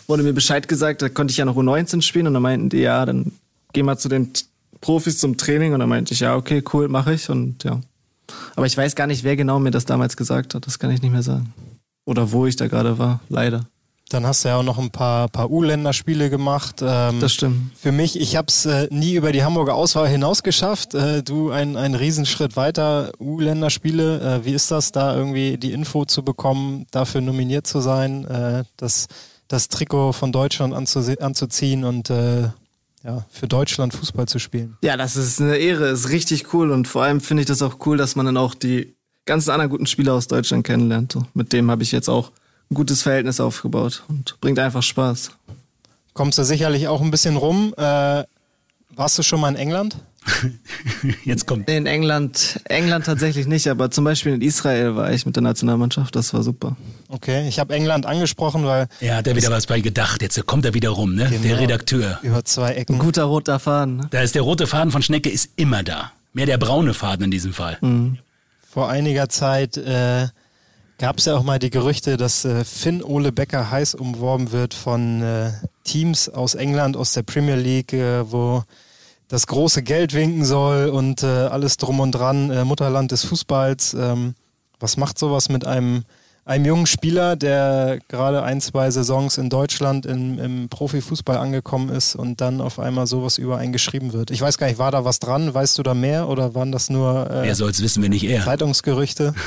wurde mir Bescheid gesagt, da konnte ich ja noch U19 spielen und dann meinten die, ja, dann geh mal zu den Profis zum Training und dann meinte ich, ja, okay, cool, mache ich und ja. Aber ich weiß gar nicht, wer genau mir das damals gesagt hat, das kann ich nicht mehr sagen. Oder wo ich da gerade war, leider. Dann hast du ja auch noch ein paar, paar U-Länderspiele gemacht. Ähm, Das stimmt. Für mich, ich habe es äh, nie über die Hamburger Auswahl hinaus geschafft. Äh, du ein, ein Riesenschritt weiter, U-Länderspiele. Äh, wie ist das, da irgendwie die Info zu bekommen, dafür nominiert zu sein, äh, das, das Trikot von Deutschland anzuziehen und äh, ja, für Deutschland Fußball zu spielen? Ja, das ist eine Ehre, ist richtig cool und vor allem finde ich das auch cool, dass man dann auch die ganzen anderen guten Spieler aus Deutschland kennenlernt. Mit dem habe ich jetzt auch ein gutes Verhältnis aufgebaut und bringt einfach Spaß. Kommst du sicherlich auch ein bisschen rum. Äh, warst du schon mal in England? Jetzt kommt. In England, England tatsächlich nicht, aber zum Beispiel in Israel war ich mit der Nationalmannschaft, das war super. Okay, ich habe England angesprochen, weil Er hat ja wieder was bei gedacht. Jetzt kommt er wieder rum, ne? Der Redakteur. über zwei Ecken. Ein guter roter Faden. Ne? Da ist der rote Faden von Schnecke ist immer da. Mehr der braune Faden in diesem Fall. Vor einiger Zeit äh, gab es ja auch mal die Gerüchte, dass äh, Finn Ole Becker heiß umworben wird von äh, Teams aus England, aus der Premier League, äh, wo das große Geld winken soll und äh, alles drum und dran, äh, Mutterland des Fußballs. Ähm, was macht sowas mit einem, einem jungen Spieler, der gerade ein, zwei Saisons in Deutschland im, im Profifußball angekommen ist und dann auf einmal sowas über einen geschrieben wird? Ich weiß gar nicht, war da was dran? Weißt du da mehr oder waren das nur äh, Wer soll's wissen, wenn nicht er? Zeitungsgerüchte?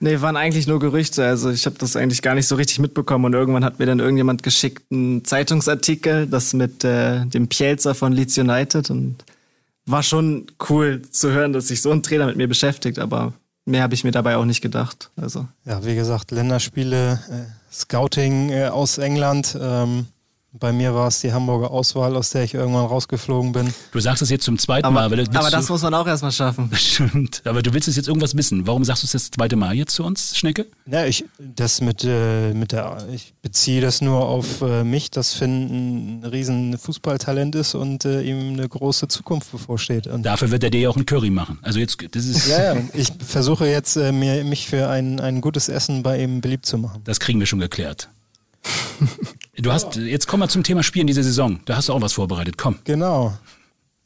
Nee, waren eigentlich nur Gerüchte. Also ich habe das eigentlich gar nicht so richtig mitbekommen. Und irgendwann hat mir dann irgendjemand geschickt einen Zeitungsartikel, das mit äh, dem Pielzer von Leeds United. Und war schon cool zu hören, dass sich so ein Trainer mit mir beschäftigt. Aber mehr habe ich mir dabei auch nicht gedacht. Also Ja, wie gesagt, Länderspiele, äh, Scouting äh, aus England. Ähm, Bei mir war es die Hamburger Auswahl, aus der ich irgendwann rausgeflogen bin. Du sagst es jetzt zum zweiten Aber, Mal. Weil aber das muss man auch erstmal schaffen. Stimmt. Aber du willst es jetzt irgendwas wissen. Warum sagst du es das zweite Mal jetzt zu uns, Schnecke? Ja, ich das mit, äh, mit der ich beziehe das nur auf äh, mich, dass Finn ein riesen Fußballtalent ist und äh, ihm eine große Zukunft bevorsteht. Und Dafür wird er dir ja auch ein Curry machen. Also jetzt, das ist. ja, ja, ich versuche jetzt äh, mir, mich für ein, ein gutes Essen bei ihm beliebt zu machen. Das kriegen wir schon geklärt. Du hast, jetzt komm mal zum Thema Spielen diese Saison. Da hast du auch was vorbereitet. Komm. Genau.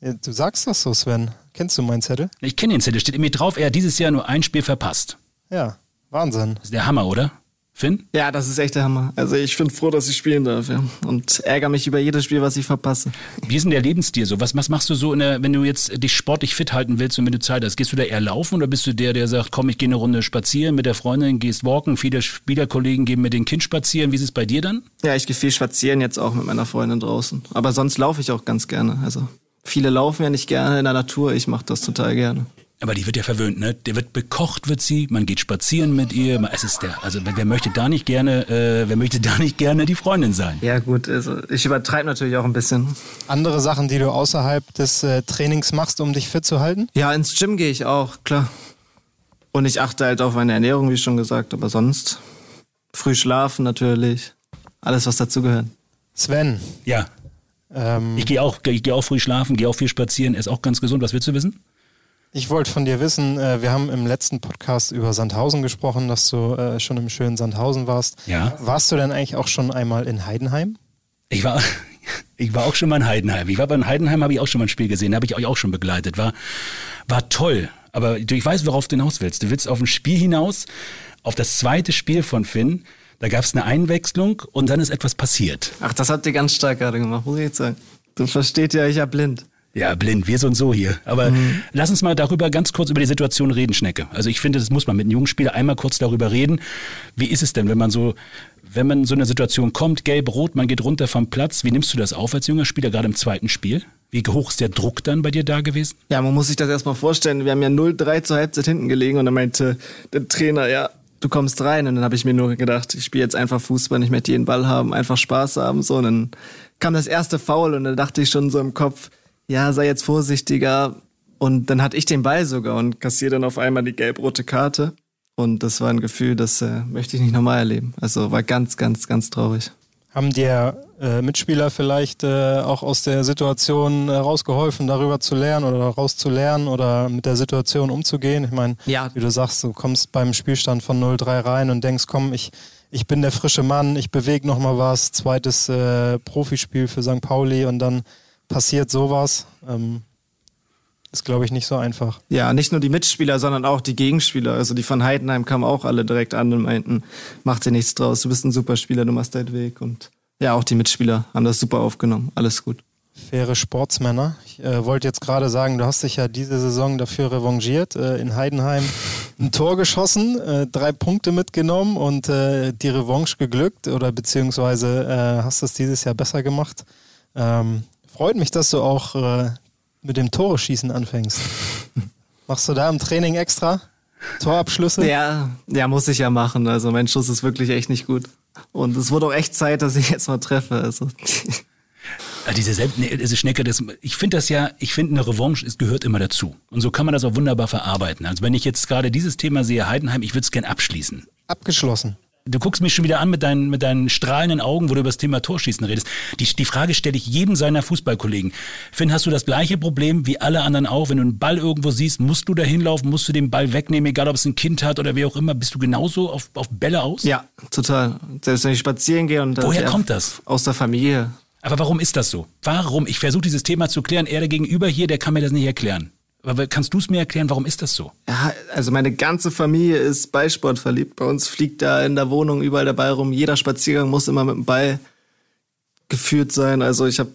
Ja, du sagst das so, Sven. Kennst du meinen Zettel? Ich kenne den Zettel, steht mir drauf, er hat dieses Jahr nur ein Spiel verpasst. Ja, Wahnsinn. Das ist der Hammer, oder? Finn? Ja, das ist echt der Hammer. Also ich bin froh, dass ich spielen darf, ja. Und ärgere mich über jedes Spiel, was ich verpasse. Wie ist denn der Lebensstil so? Was, was machst du so, in der, wenn du jetzt dich sportlich fit halten willst und wenn du Zeit hast? Gehst du da eher laufen oder bist du der, der sagt, komm, ich gehe eine Runde spazieren mit der Freundin, gehst walken, viele Spielerkollegen gehen mit den Kind spazieren. Wie ist es bei dir dann? Ja, ich gehe viel spazieren jetzt auch mit meiner Freundin draußen. Aber sonst laufe ich auch ganz gerne. Also viele laufen ja nicht gerne in der Natur. Ich mache das total gerne. Aber die wird ja verwöhnt, ne? Der wird bekocht, wird sie. Man geht spazieren mit ihr. Es ist der, also wer möchte da nicht gerne, äh, wer möchte da nicht gerne die Freundin sein? Ja gut, also ich übertreibe natürlich auch ein bisschen. Andere Sachen, die du außerhalb des äh, Trainings machst, um dich fit zu halten? Ja, ins Gym gehe ich auch, klar. Und ich achte halt auf meine Ernährung, wie schon gesagt. Aber sonst früh schlafen natürlich. Alles, was dazugehört. Sven, Ja. ähm, Ich gehe auch, ich gehe auch früh schlafen, gehe auch viel spazieren, ist auch ganz gesund. Was willst du wissen? Ich wollte von dir wissen, äh, wir haben im letzten Podcast über Sandhausen gesprochen, dass du äh, schon im schönen Sandhausen warst. Ja. Warst du denn eigentlich auch schon einmal in Heidenheim? Ich war, ich war auch schon mal in Heidenheim. Ich war bei Heidenheim, habe ich auch schon mal ein Spiel gesehen, habe ich euch auch schon begleitet. War, war toll. Aber du, ich weiß, worauf du hinaus willst. Du willst auf ein Spiel hinaus, auf das zweite Spiel von Finn. Da gab es eine Einwechslung und dann ist etwas passiert. Ach, das habt ihr ganz stark gerade gemacht, muss ich jetzt sagen. Du versteht ja, ich ja blind. Ja, blind, wir sind so hier. Aber lass uns mal darüber ganz kurz über die Situation reden, Schnecke. Also ich finde, das muss man mit einem jungen Spieler einmal kurz darüber reden. Wie ist es denn, wenn man so, wenn man in so eine Situation kommt, gelb, rot, man geht runter vom Platz, wie nimmst du das auf als junger Spieler, gerade im zweiten Spiel? Wie hoch ist der Druck dann bei dir da gewesen? Ja, man muss sich das erstmal vorstellen. Wir haben ja 0-3 zur Halbzeit hinten gelegen und dann meinte der Trainer, ja, du kommst rein. Und dann habe ich mir nur gedacht, ich spiele jetzt einfach Fußball, ich möchte jeden Ball haben, einfach Spaß haben. So, und dann kam das erste Foul und dann dachte ich schon so im Kopf, ja, sei jetzt vorsichtiger. Und dann hatte ich den Ball sogar und kassiere dann auf einmal die gelb-rote Karte. Und das war ein Gefühl, das äh, möchte ich nicht nochmal erleben. Also war ganz, ganz, ganz traurig. Haben dir äh, Mitspieler vielleicht äh, auch aus der Situation äh, rausgeholfen, darüber zu lernen oder rauszulernen oder mit der Situation umzugehen? Ich meine, Ja. wie du sagst, du kommst beim Spielstand von 0-3 rein und denkst, komm, ich, ich bin der frische Mann, ich bewege nochmal was, zweites äh, Profispiel für St. Pauli und dann passiert sowas. Ähm, ist, glaube ich, nicht so einfach. Ja, nicht nur die Mitspieler, sondern auch die Gegenspieler. Also die von Heidenheim kamen auch alle direkt an und meinten, mach dir nichts draus, du bist ein super Spieler, du machst deinen Weg. Und ja, auch die Mitspieler haben das super aufgenommen. Alles gut. Faire Sportsmänner. Ich äh, wollte jetzt gerade sagen, du hast dich ja diese Saison dafür revanchiert, äh, in Heidenheim ein Tor geschossen, äh, drei Punkte mitgenommen und äh, die Revanche geglückt oder beziehungsweise äh, hast es dieses Jahr besser gemacht. Ähm, freut mich, dass du auch äh, mit dem Tore-Schießen anfängst. Machst du da im Training extra Torabschlüsse? Ja, ja, muss ich ja machen. Also mein Schuss ist wirklich echt nicht gut. Und es wurde auch echt Zeit, dass ich jetzt mal treffe. Also Ja, diese, Selbst nee, diese Schnecke, das, ich finde das ja, ich finde eine Revanche, es gehört immer dazu. Und so kann man das auch wunderbar verarbeiten. Also wenn ich jetzt gerade dieses Thema sehe, Heidenheim, ich würde es gern abschließen. Abgeschlossen. Du guckst mich schon wieder an mit deinen, mit deinen strahlenden Augen, wo du über das Thema Torschießen redest. Die, die Frage stelle ich jedem seiner Fußballkollegen. Finn, hast du das gleiche Problem wie alle anderen auch? Wenn du einen Ball irgendwo siehst, musst du da hinlaufen, musst du den Ball wegnehmen, egal ob es ein Kind hat oder wie auch immer. Bist du genauso auf, auf Bälle aus? ja, total. Selbst wenn ich spazieren gehe und Woher ja, kommt das? Aus der Familie. Aber warum ist das so? Warum? Ich versuche dieses Thema zu klären. Er der Gegenüber hier, der kann mir das nicht erklären. Aber kannst du es mir erklären, warum ist das so? Ja, also meine ganze Familie ist Ballsport verliebt. Bei uns fliegt da in der Wohnung überall der Ball rum. Jeder Spaziergang muss immer mit dem Ball geführt sein. Also ich habe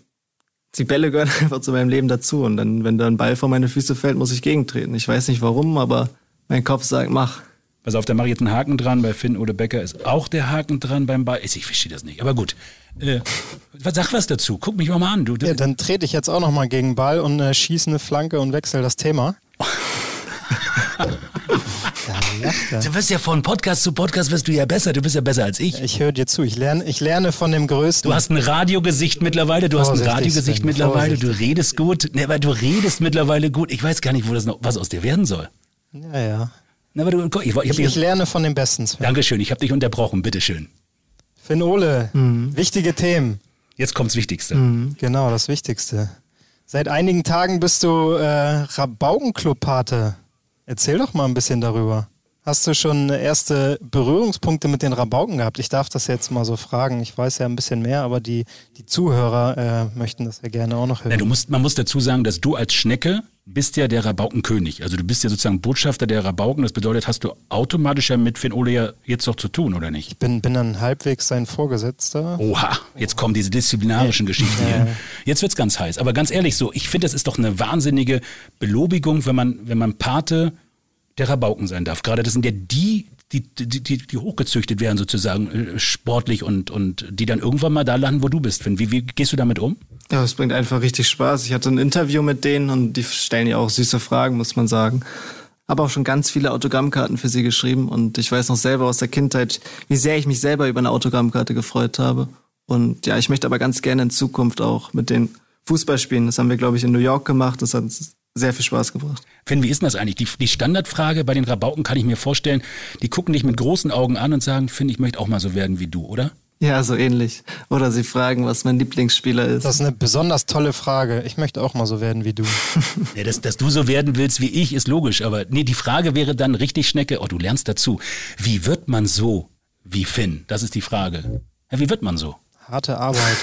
die Bälle gehören einfach zu meinem Leben dazu. Und dann, wenn da ein Ball vor meine Füße fällt, muss ich gegentreten. Ich weiß nicht warum, aber mein Kopf sagt, mach. Pass auf, da mache ich jetzt einen Haken dran. Bei Finn oder Becker ist auch der Haken dran beim Ball. Ich verstehe das nicht, aber gut. Äh, was- sag was dazu. Guck mich mal mal an. Du, Ja, dann trete ich jetzt auch nochmal gegen den Ball und äh, schieße eine Flanke und wechsle das Thema. Du wirst ja von Podcast zu Podcast wirst du ja besser. Du bist ja besser als ich. Ich höre dir zu. Ich lerne, ich lerne von dem Größten. Du hast ein Radiogesicht mittlerweile. Du hast ein Radiogesicht Sven, mittlerweile. Du redest gut. Ne, aber du redest mittlerweile gut. Ich weiß gar nicht, wo das noch, was aus dir werden soll. Ja, ja. Na, aber du, ich, ich, ich, ich lerne von dem Besten. Sven. Dankeschön. Ich habe dich unterbrochen. Bitteschön. Finn Ole, mhm. wichtige Themen. Jetzt kommt's Wichtigste. Mhm, genau, das Wichtigste. Seit einigen Tagen bist du äh, Rabaukenclub-Pate. Erzähl doch mal ein bisschen darüber. Hast du schon erste Berührungspunkte mit den Rabauken gehabt? Ich darf das jetzt mal so fragen. Ich weiß ja ein bisschen mehr, aber die, die Zuhörer äh, möchten das ja gerne auch noch hören. Ja, du musst, man muss dazu sagen, dass du als Schnecke bist ja der Rabaukenkönig. Also du bist ja sozusagen Botschafter der Rabauken. Das bedeutet, hast du automatisch ja mit Finn Ole ja jetzt doch zu tun, oder nicht? Ich bin, bin dann halbwegs sein Vorgesetzter. Oha, jetzt kommen diese disziplinarischen Geschichten hier. Jetzt wird's ganz heiß. Aber ganz ehrlich so, ich finde, das ist doch eine wahnsinnige Belobigung, wenn man, wenn man Pate der Rabauken sein darf. Gerade das sind ja die, die, die, die, hochgezüchtet werden sozusagen äh, sportlich und, und die dann irgendwann mal da landen, wo du bist. Wie, wie gehst du damit um? Ja, es bringt einfach richtig Spaß. Ich hatte ein Interview mit denen und die stellen ja auch süße Fragen, muss man sagen. Aber auch schon ganz viele Autogrammkarten für sie geschrieben und ich weiß noch selber aus der Kindheit, wie sehr ich mich selber über eine Autogrammkarte gefreut habe. Und ja, ich möchte aber ganz gerne in Zukunft auch mit den Fußball spielen. Das haben wir, glaube ich, in New York gemacht. Das hat sehr viel Spaß gebracht. Finn, wie ist denn das eigentlich? Die, die Standardfrage bei den Rabauken kann ich mir vorstellen, die gucken dich mit großen Augen an und sagen, Finn, ich möchte auch mal so werden wie du, oder? Ja, so ähnlich. Oder sie fragen, was mein Lieblingsspieler ist. Das ist eine besonders tolle Frage. Ich möchte auch mal so werden wie du. ja, dass, dass du so werden willst wie ich, ist logisch. Aber nee, die Frage wäre dann richtig, Schnecke, oh, du lernst dazu. Wie wird man so wie Finn? Das ist die Frage. Ja, wie wird man so? Harte Arbeit.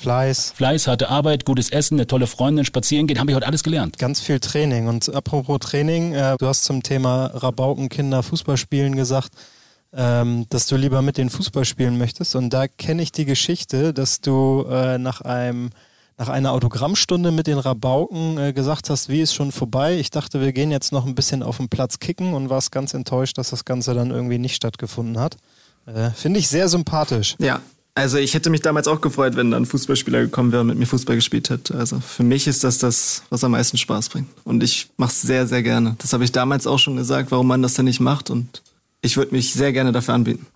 Fleiß. Fleiß, harte Arbeit, gutes Essen, eine tolle Freundin, spazieren gehen, habe ich heute alles gelernt. Ganz viel Training. Und apropos Training, äh, du hast zum Thema Rabaukenkinder Fußballspielen gesagt, ähm, dass du lieber mit den Fußball spielen möchtest. Und da kenne ich die Geschichte, dass du äh, nach einem nach einer Autogrammstunde mit den Rabauken äh, gesagt hast, wie ist schon vorbei. Ich dachte, wir gehen jetzt noch ein bisschen auf den Platz kicken und warst ganz enttäuscht, dass das Ganze dann irgendwie nicht stattgefunden hat. Äh, Finde ich sehr sympathisch. Ja, also ich hätte mich damals auch gefreut, wenn dann ein Fußballspieler gekommen wäre und mit mir Fußball gespielt hätte. Also für mich ist das das, was am meisten Spaß bringt. Und ich mache es sehr, sehr gerne. Das habe ich damals auch schon gesagt, warum man das denn nicht macht. Und ich würde mich sehr gerne dafür anbieten.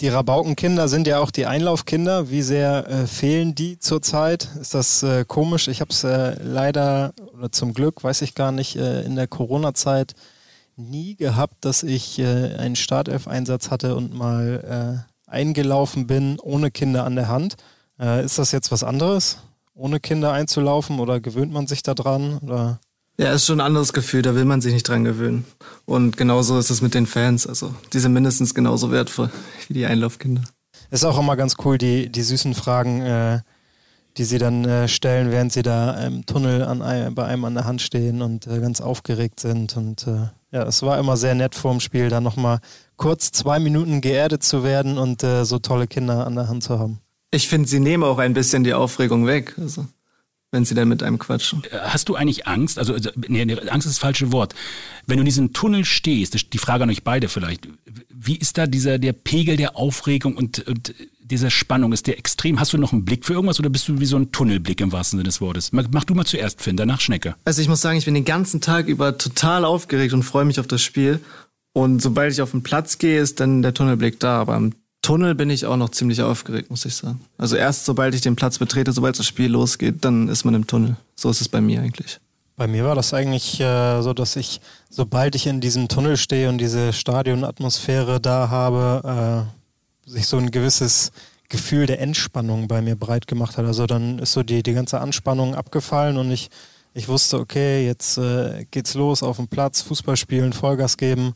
Die Rabaukenkinder sind ja auch die Einlaufkinder. Wie sehr äh, fehlen die zurzeit? Ist das äh, komisch? Ich habe es äh, leider oder zum Glück, weiß ich gar nicht, äh, in der Corona-Zeit nie gehabt, dass ich äh, einen Startelf-Einsatz hatte und mal äh, eingelaufen bin, ohne Kinder an der Hand. Äh, ist das jetzt was anderes, ohne Kinder einzulaufen oder gewöhnt man sich daran? Oder? Ja, ist schon ein anderes Gefühl, da will man sich nicht dran gewöhnen. Und genauso ist es mit den Fans. Also, die sind mindestens genauso wertvoll wie die Einlaufkinder. Ist auch immer ganz cool, die, die süßen Fragen, äh, die sie dann äh, stellen, während sie da im Tunnel an einem, bei einem an der Hand stehen und äh, ganz aufgeregt sind. Und äh, ja, es war immer sehr nett vorm Spiel, da nochmal kurz zwei Minuten geerdet zu werden und äh, so tolle Kinder an der Hand zu haben. Ich finde, sie nehmen auch ein bisschen die Aufregung weg. Also wenn sie dann mit einem quatschen. Äh, hast du eigentlich Angst? Also, also nee, Angst ist das falsche Wort. Wenn du in diesem Tunnel stehst, die Frage an euch beide vielleicht, wie ist da dieser der Pegel der Aufregung und, und dieser Spannung? Ist der extrem? Hast du noch einen Blick für irgendwas oder bist du wie so ein Tunnelblick im wahrsten Sinne des Wortes? Mach du mal zuerst, Finn, danach Schnecke. Also ich muss sagen, ich bin den ganzen Tag über total aufgeregt und freue mich auf das Spiel. Und sobald ich auf den Platz gehe, ist dann der Tunnelblick da. Aber im Tunnel bin ich auch noch ziemlich aufgeregt, muss ich sagen. Also erst sobald ich den Platz betrete, sobald das Spiel losgeht, dann ist man im Tunnel. So ist es bei mir eigentlich. Bei mir war das eigentlich äh, so, dass ich, sobald ich in diesem Tunnel stehe und diese Stadionatmosphäre da habe, äh, sich so ein gewisses Gefühl der Entspannung bei mir breit gemacht hat. Also dann ist so die, die ganze Anspannung abgefallen und ich, ich wusste, okay, jetzt äh, geht's los auf dem Platz, Fußball spielen, Vollgas geben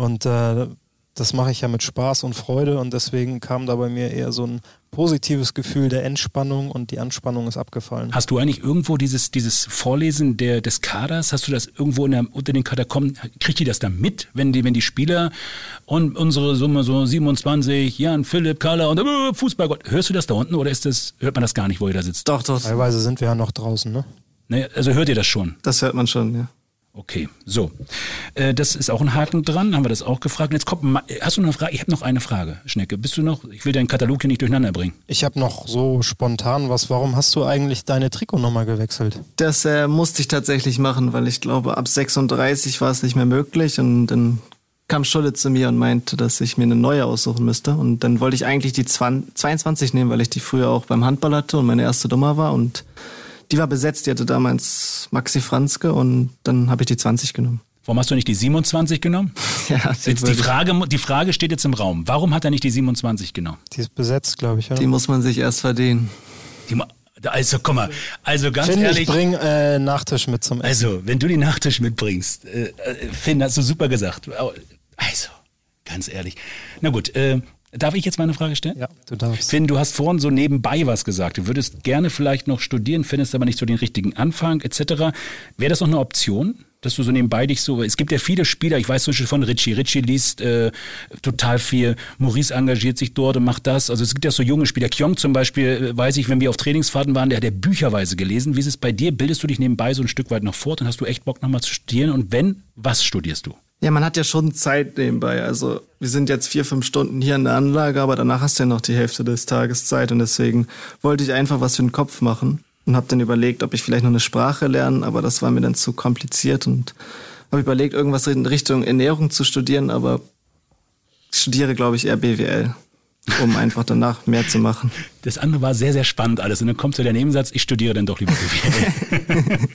und äh, das mache ich ja mit Spaß und Freude und deswegen kam da bei mir eher so ein positives Gefühl der Entspannung und die Anspannung ist abgefallen. Hast du eigentlich irgendwo dieses, dieses Vorlesen der, des Kaders, hast du das irgendwo der, unter den Katakomben, kriegt die das da mit, wenn die, wenn die Spieler und unsere Summe so 27, Jan, Philipp, Carla und äh, Fußballgott, hörst du das da unten oder ist das, hört man das gar nicht, wo ihr da sitzt? Doch, doch. Teilweise sind wir ja noch draußen, ne? Ne, also hört ihr das schon? Das hört man schon, ja. Okay, so. Äh, das ist auch ein Haken dran, haben wir das auch gefragt. Jetzt kommt, hast du noch eine Frage? Ich habe noch eine Frage, Schnecke. Bist du noch, ich will deinen Katalog hier nicht durcheinander bringen. Ich habe noch so spontan was. Warum hast du eigentlich deine Trikotnummer gewechselt? Das äh, musste ich tatsächlich machen, weil ich glaube, ab 36 war es nicht mehr möglich und dann kam Schulle zu mir und meinte, dass ich mir eine neue aussuchen müsste. Und dann wollte ich eigentlich die 20, 22 nehmen, weil ich die früher auch beim Handball hatte und meine erste Dummer war. Und die war besetzt, die hatte damals Maxi Franzke und dann habe ich die 20 genommen. Warum hast du nicht die 27 genommen? Ja, Jetzt die, Frage, die Frage steht jetzt im Raum. Warum hat er nicht die 27 genommen? Die ist besetzt, glaube ich. Oder? Die muss man sich erst verdienen. Die, also, guck mal, also ganz Finn, ehrlich. ich bring äh, Nachtisch mit zum Essen. Also, wenn du den Nachtisch mitbringst, äh, äh, Finn, hast du super gesagt. Also, ganz ehrlich. Na gut, äh, darf ich jetzt mal eine Frage stellen? ja, du darfst. Finn, du hast vorhin so nebenbei was gesagt. Du würdest gerne vielleicht noch studieren, findest aber nicht so den richtigen Anfang etc. Wäre das noch eine Option? Dass du so nebenbei dich so. Es gibt ja viele Spieler, ich weiß zum Beispiel von Richie. Richie liest äh, total viel. Maurice engagiert sich dort und macht das. Also es gibt ja so junge Spieler. Kyong zum Beispiel, äh, weiß ich, wenn wir auf Trainingsfahrten waren, der hat ja bücherweise gelesen. Wie ist es bei dir? Bildest du dich nebenbei so ein Stück weit noch fort und hast du echt Bock nochmal zu studieren? Und wenn, was studierst du? Ja, man hat ja schon Zeit nebenbei. Also wir sind jetzt vier, fünf Stunden hier in der Anlage, aber danach hast du ja noch die Hälfte des Tages Zeit. Und deswegen wollte ich einfach was für den Kopf machen und habe dann überlegt, ob ich vielleicht noch eine Sprache lerne, aber das war mir dann zu kompliziert. Und habe überlegt, irgendwas in Richtung Ernährung zu studieren, aber ich studiere, glaube ich, eher BWL, um einfach danach mehr zu machen. Das andere war sehr, sehr spannend alles. Und dann kommt so der Nebensatz, ich studiere dann doch lieber BWL.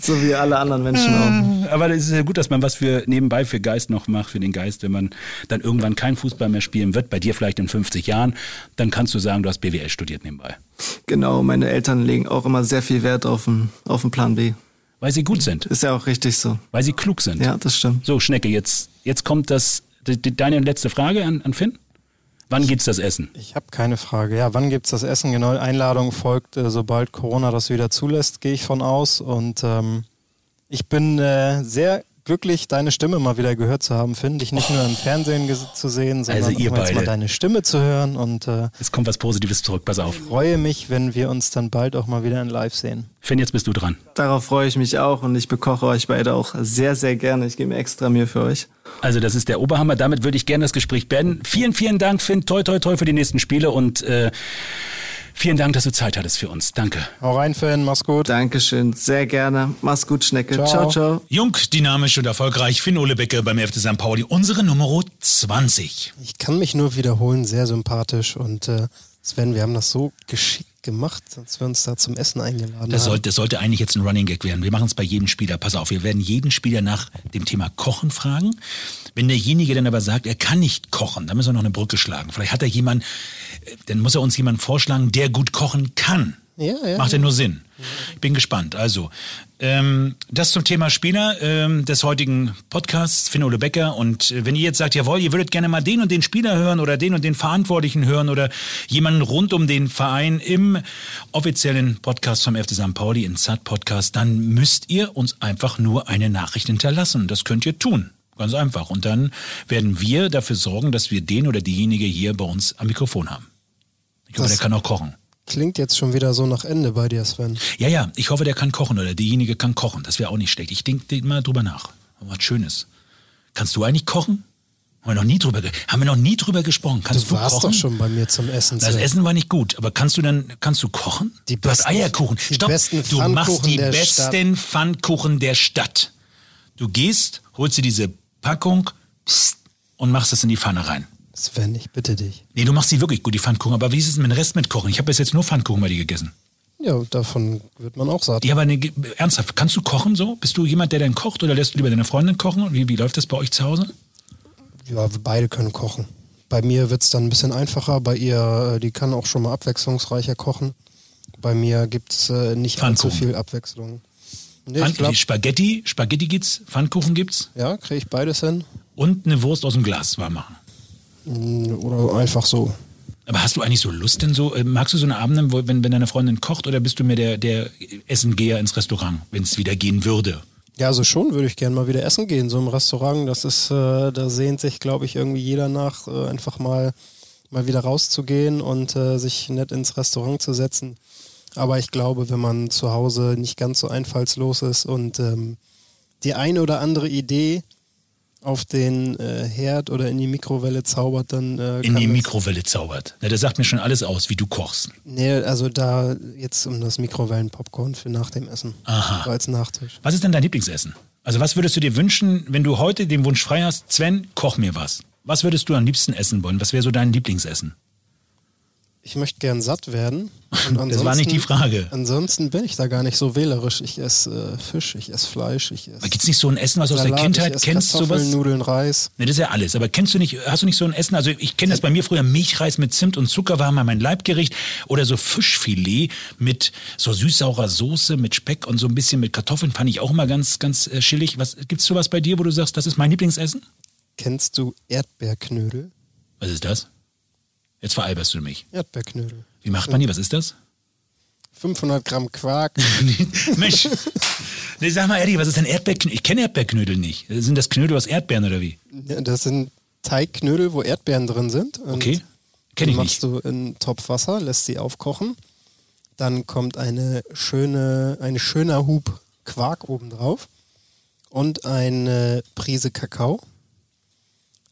So wie alle anderen Menschen auch. Aber es ist ja gut, dass man was für nebenbei für Geist noch macht, für den Geist, wenn man dann irgendwann kein Fußball mehr spielen wird, bei dir vielleicht in 50 Jahren, dann kannst du sagen, du hast BWL studiert nebenbei. Genau, meine Eltern legen auch immer sehr viel Wert auf den, auf den Plan B. Weil sie gut sind, Ist ja auch richtig so. weil sie klug sind. Ja, das stimmt. So, Schnecke, jetzt, jetzt kommt das, die, die, deine letzte Frage an, an Finn. Wann gibt's das Essen? Ich habe keine Frage. Ja, wann gibt's das Essen? Genau, Einladung folgt, äh, sobald Corona das wieder zulässt, gehe ich von aus. Und ähm, ich bin äh, sehr glücklich, deine Stimme mal wieder gehört zu haben, Finn. Dich nicht nur im Fernsehen ges- zu sehen, sondern Also ihr auch mal jetzt mal deine Stimme zu hören. Und äh, Es kommt was Positives zurück, pass auf. freue mich, wenn wir uns dann bald auch mal wieder in Live sehen. Finn, jetzt bist du dran. Darauf freue ich mich auch und ich bekoche euch beide auch sehr, sehr gerne. Ich gebe extra mir für euch. Also das ist der Oberhammer. Damit würde ich gerne das Gespräch beenden. Vielen, vielen Dank, Finn. Toi, toi, toi für die nächsten Spiele und äh, vielen Dank, dass du Zeit hattest für uns. Danke. Hau rein, Finn, mach's gut. Dankeschön, sehr gerne. Mach's gut, Schnecke. Ciao. ciao. ciao. Jung, dynamisch und erfolgreich. Finn Ole Becke beim FC St. Pauli. Unsere Nummer 20. Ich kann mich nur wiederholen, sehr sympathisch und äh, Sven, wir haben das so geschickt gemacht, als wir uns da zum Essen eingeladen Das haben. sollte, das sollte eigentlich jetzt ein Running Gag werden. Wir machen es bei jedem Spieler. Pass auf, wir werden jeden Spieler nach dem Thema Kochen fragen. Wenn derjenige dann aber sagt, er kann nicht kochen, dann müssen wir noch eine Brücke schlagen. Vielleicht hat er jemanden, dann muss er uns jemanden vorschlagen, der gut kochen kann. Ja, ja, Macht ja nur Sinn. Ich bin gespannt. Also, ähm, das zum Thema Spieler ähm, des heutigen Podcasts, Finn Ole Becker. Und äh, wenn ihr jetzt sagt, jawohl, ihr würdet gerne mal den und den Spieler hören oder den und den Verantwortlichen hören oder jemanden rund um den Verein im offiziellen Podcast vom FC St. Pauli, in ZAT Podcast, dann müsst ihr uns einfach nur eine Nachricht hinterlassen. Das könnt ihr tun. Ganz einfach. Und dann werden wir dafür sorgen, dass wir den oder diejenige hier bei uns am Mikrofon haben. Ich Das- der kann auch kochen. Klingt jetzt schon wieder so nach Ende bei dir, Sven. Ja, ja, ich hoffe, der kann kochen oder diejenige kann kochen. Das wäre auch nicht schlecht. Ich denke mal drüber nach. Was Schönes. Kannst du eigentlich kochen? Haben wir noch nie drüber, haben wir noch nie drüber gesprochen. Kannst Du du, warst kochen? doch schon bei mir zum Essen. Das. Essen war nicht gut, aber kannst du dann, kannst du kochen? Die du hast besten- Eierkuchen. die Stopp, besten du machst die besten Pfannkuchen der Stadt. Du gehst, holst dir diese Packung pst, und machst das in die Pfanne rein. Sven, ich bitte dich. Nee, du machst die wirklich gut, die Pfannkuchen. Aber wie ist es mit dem Rest mit Kochen? Ich habe bis jetzt nur Pfannkuchen bei dir gegessen. Ja, davon wird man auch satt. Ja, aber ne, ernsthaft, kannst du kochen so? Bist du jemand, der dann kocht oder lässt du lieber deine Freundin kochen? Wie, wie läuft das bei euch zu Hause? Ja, wir beide können kochen. Bei mir wird es dann ein bisschen einfacher. Bei ihr, äh, die kann auch schon mal abwechslungsreicher kochen. Bei mir gibt es äh, nicht allzu viel Abwechslung. Nee, Pfann- ich glaub, Spaghetti, Spaghetti gibt's, Pfannkuchen gibt's ja, kriege ich beides hin. und eine Wurst aus dem Glas warm machen. Mm, Oder einfach so. Aber hast du eigentlich so Lust denn so? äh, Magst du so eine Abende, wenn, wenn deine Freundin kocht oder bist du mehr der, der Essengeher ins Restaurant, wenn es wieder gehen würde? Ja, also schon würde ich gerne mal wieder essen gehen, so im Restaurant. Das ist, äh, da sehnt sich, glaube ich, irgendwie jeder nach, äh, einfach mal, mal wieder rauszugehen und äh, sich nett ins Restaurant zu setzen. Aber ich glaube, wenn man zu Hause nicht ganz so einfallslos ist und ähm, die eine oder andere Idee auf den äh, Herd oder in die Mikrowelle zaubert, dann äh, In die Mikrowelle zaubert. Na, das sagt mir schon alles aus, wie du kochst. Nee, also da jetzt um das Mikrowellen-Popcorn für nach dem Essen. Aha. So als Nachtisch. Was ist denn dein Lieblingsessen? Also was würdest du dir wünschen, wenn du heute den Wunsch frei hast, Sven, koch mir was. Was würdest du am liebsten essen wollen? Was wäre so dein Lieblingsessen? Ich möchte gern satt werden. das war nicht die Frage. Ansonsten bin ich da gar nicht so wählerisch. Ich esse äh, Fisch, ich esse Fleisch, ich esse. Gibt es nicht so ein Essen, was du aus der Kindheit kennst? Kartoffeln, Sowas? Nudeln, Reis. Ne, das ist ja alles. Aber kennst du nicht, hast du nicht so ein Essen? Also ich kenne das bei mir früher, Milchreis mit Zimt und Zucker war mal mein Leibgericht. Oder so Fischfilet mit so süß-saurer Soße, mit Speck und so ein bisschen mit Kartoffeln, fand ich auch immer ganz, ganz äh, chillig. Was, gibt's sowas bei dir, wo du sagst, das ist mein Lieblingsessen? Kennst du Erdbeerknödel? Was ist das? Jetzt veralberst du mich. Erdbeerknödel. Wie macht man die? Was ist das? 500 Gramm Quark. Mensch, nee, sag mal ehrlich, was ist denn Erdbeerknödel? Ich kenne Erdbeerknödel nicht. Sind das Knödel aus Erdbeeren oder wie? Ja, das sind Teigknödel, wo Erdbeeren drin sind. Und Okay, kenne ich die nicht. machst du in einen Topf Wasser, lässt sie aufkochen. Dann kommt eine schöne, ein schöner Hub Quark obendrauf und eine Prise Kakao.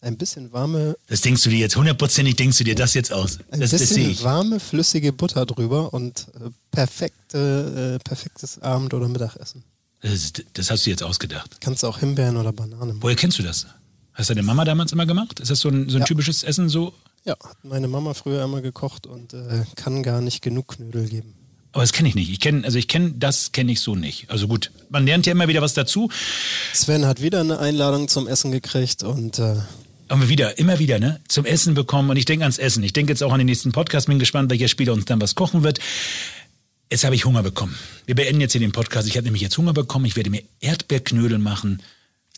Ein bisschen warme, Das denkst du dir jetzt, hundertprozentig denkst du dir das jetzt aus. ein Das, das bisschen ich. warme, flüssige Butter drüber und äh, perfekte, äh, perfektes Abend- oder Mittagessen. Das, das hast du jetzt ausgedacht. Kannst auch Himbeeren oder Bananen machen. Woher kennst du das? Hast deine Mama damals immer gemacht? Ist das so ein, so ein Ja. typisches Essen so? Ja, hat meine Mama früher immer gekocht und äh, kann gar nicht genug Knödel geben. Aber das kenne ich nicht. Ich kenne, also ich kenne, das kenne ich so nicht. Also gut, man lernt ja immer wieder was dazu. Sven hat wieder eine Einladung zum Essen gekriegt und äh, Haben wir wieder, immer wieder, ne? Zum Essen bekommen. Und ich denke ans Essen. Ich denke jetzt auch an den nächsten Podcast. Bin gespannt, welcher Spieler uns dann was kochen wird. Jetzt habe ich Hunger bekommen. Wir beenden jetzt hier den Podcast. Ich habe nämlich jetzt Hunger bekommen. Ich werde mir Erdbeerknödel machen.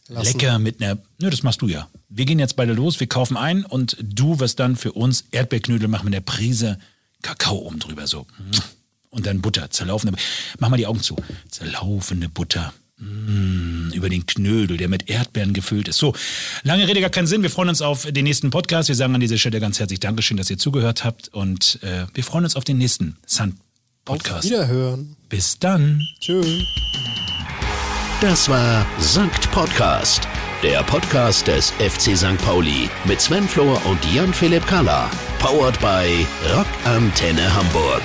Lassen. Lecker mit einer. Nö, das machst du ja. Wir gehen jetzt beide los. Wir kaufen ein und du wirst dann für uns Erdbeerknödel machen mit einer Prise Kakao oben drüber. So. Und dann Butter. Zerlaufende. Mach mal die Augen zu. Zerlaufende Butter. Mm, über den Knödel, der mit Erdbeeren gefüllt ist. So, lange Rede, gar keinen Sinn. Wir freuen uns auf den nächsten Podcast. Wir sagen an dieser Stelle ganz herzlich Dankeschön, dass ihr zugehört habt. Und äh, wir freuen uns auf den nächsten Sun auf Podcast. Wiederhören. Bis dann. Tschüss. Das war Sankt Podcast, der Podcast des FC St. Pauli mit Sven Flohr und Jan-Philipp Kalla. Powered by Rock Antenne Hamburg.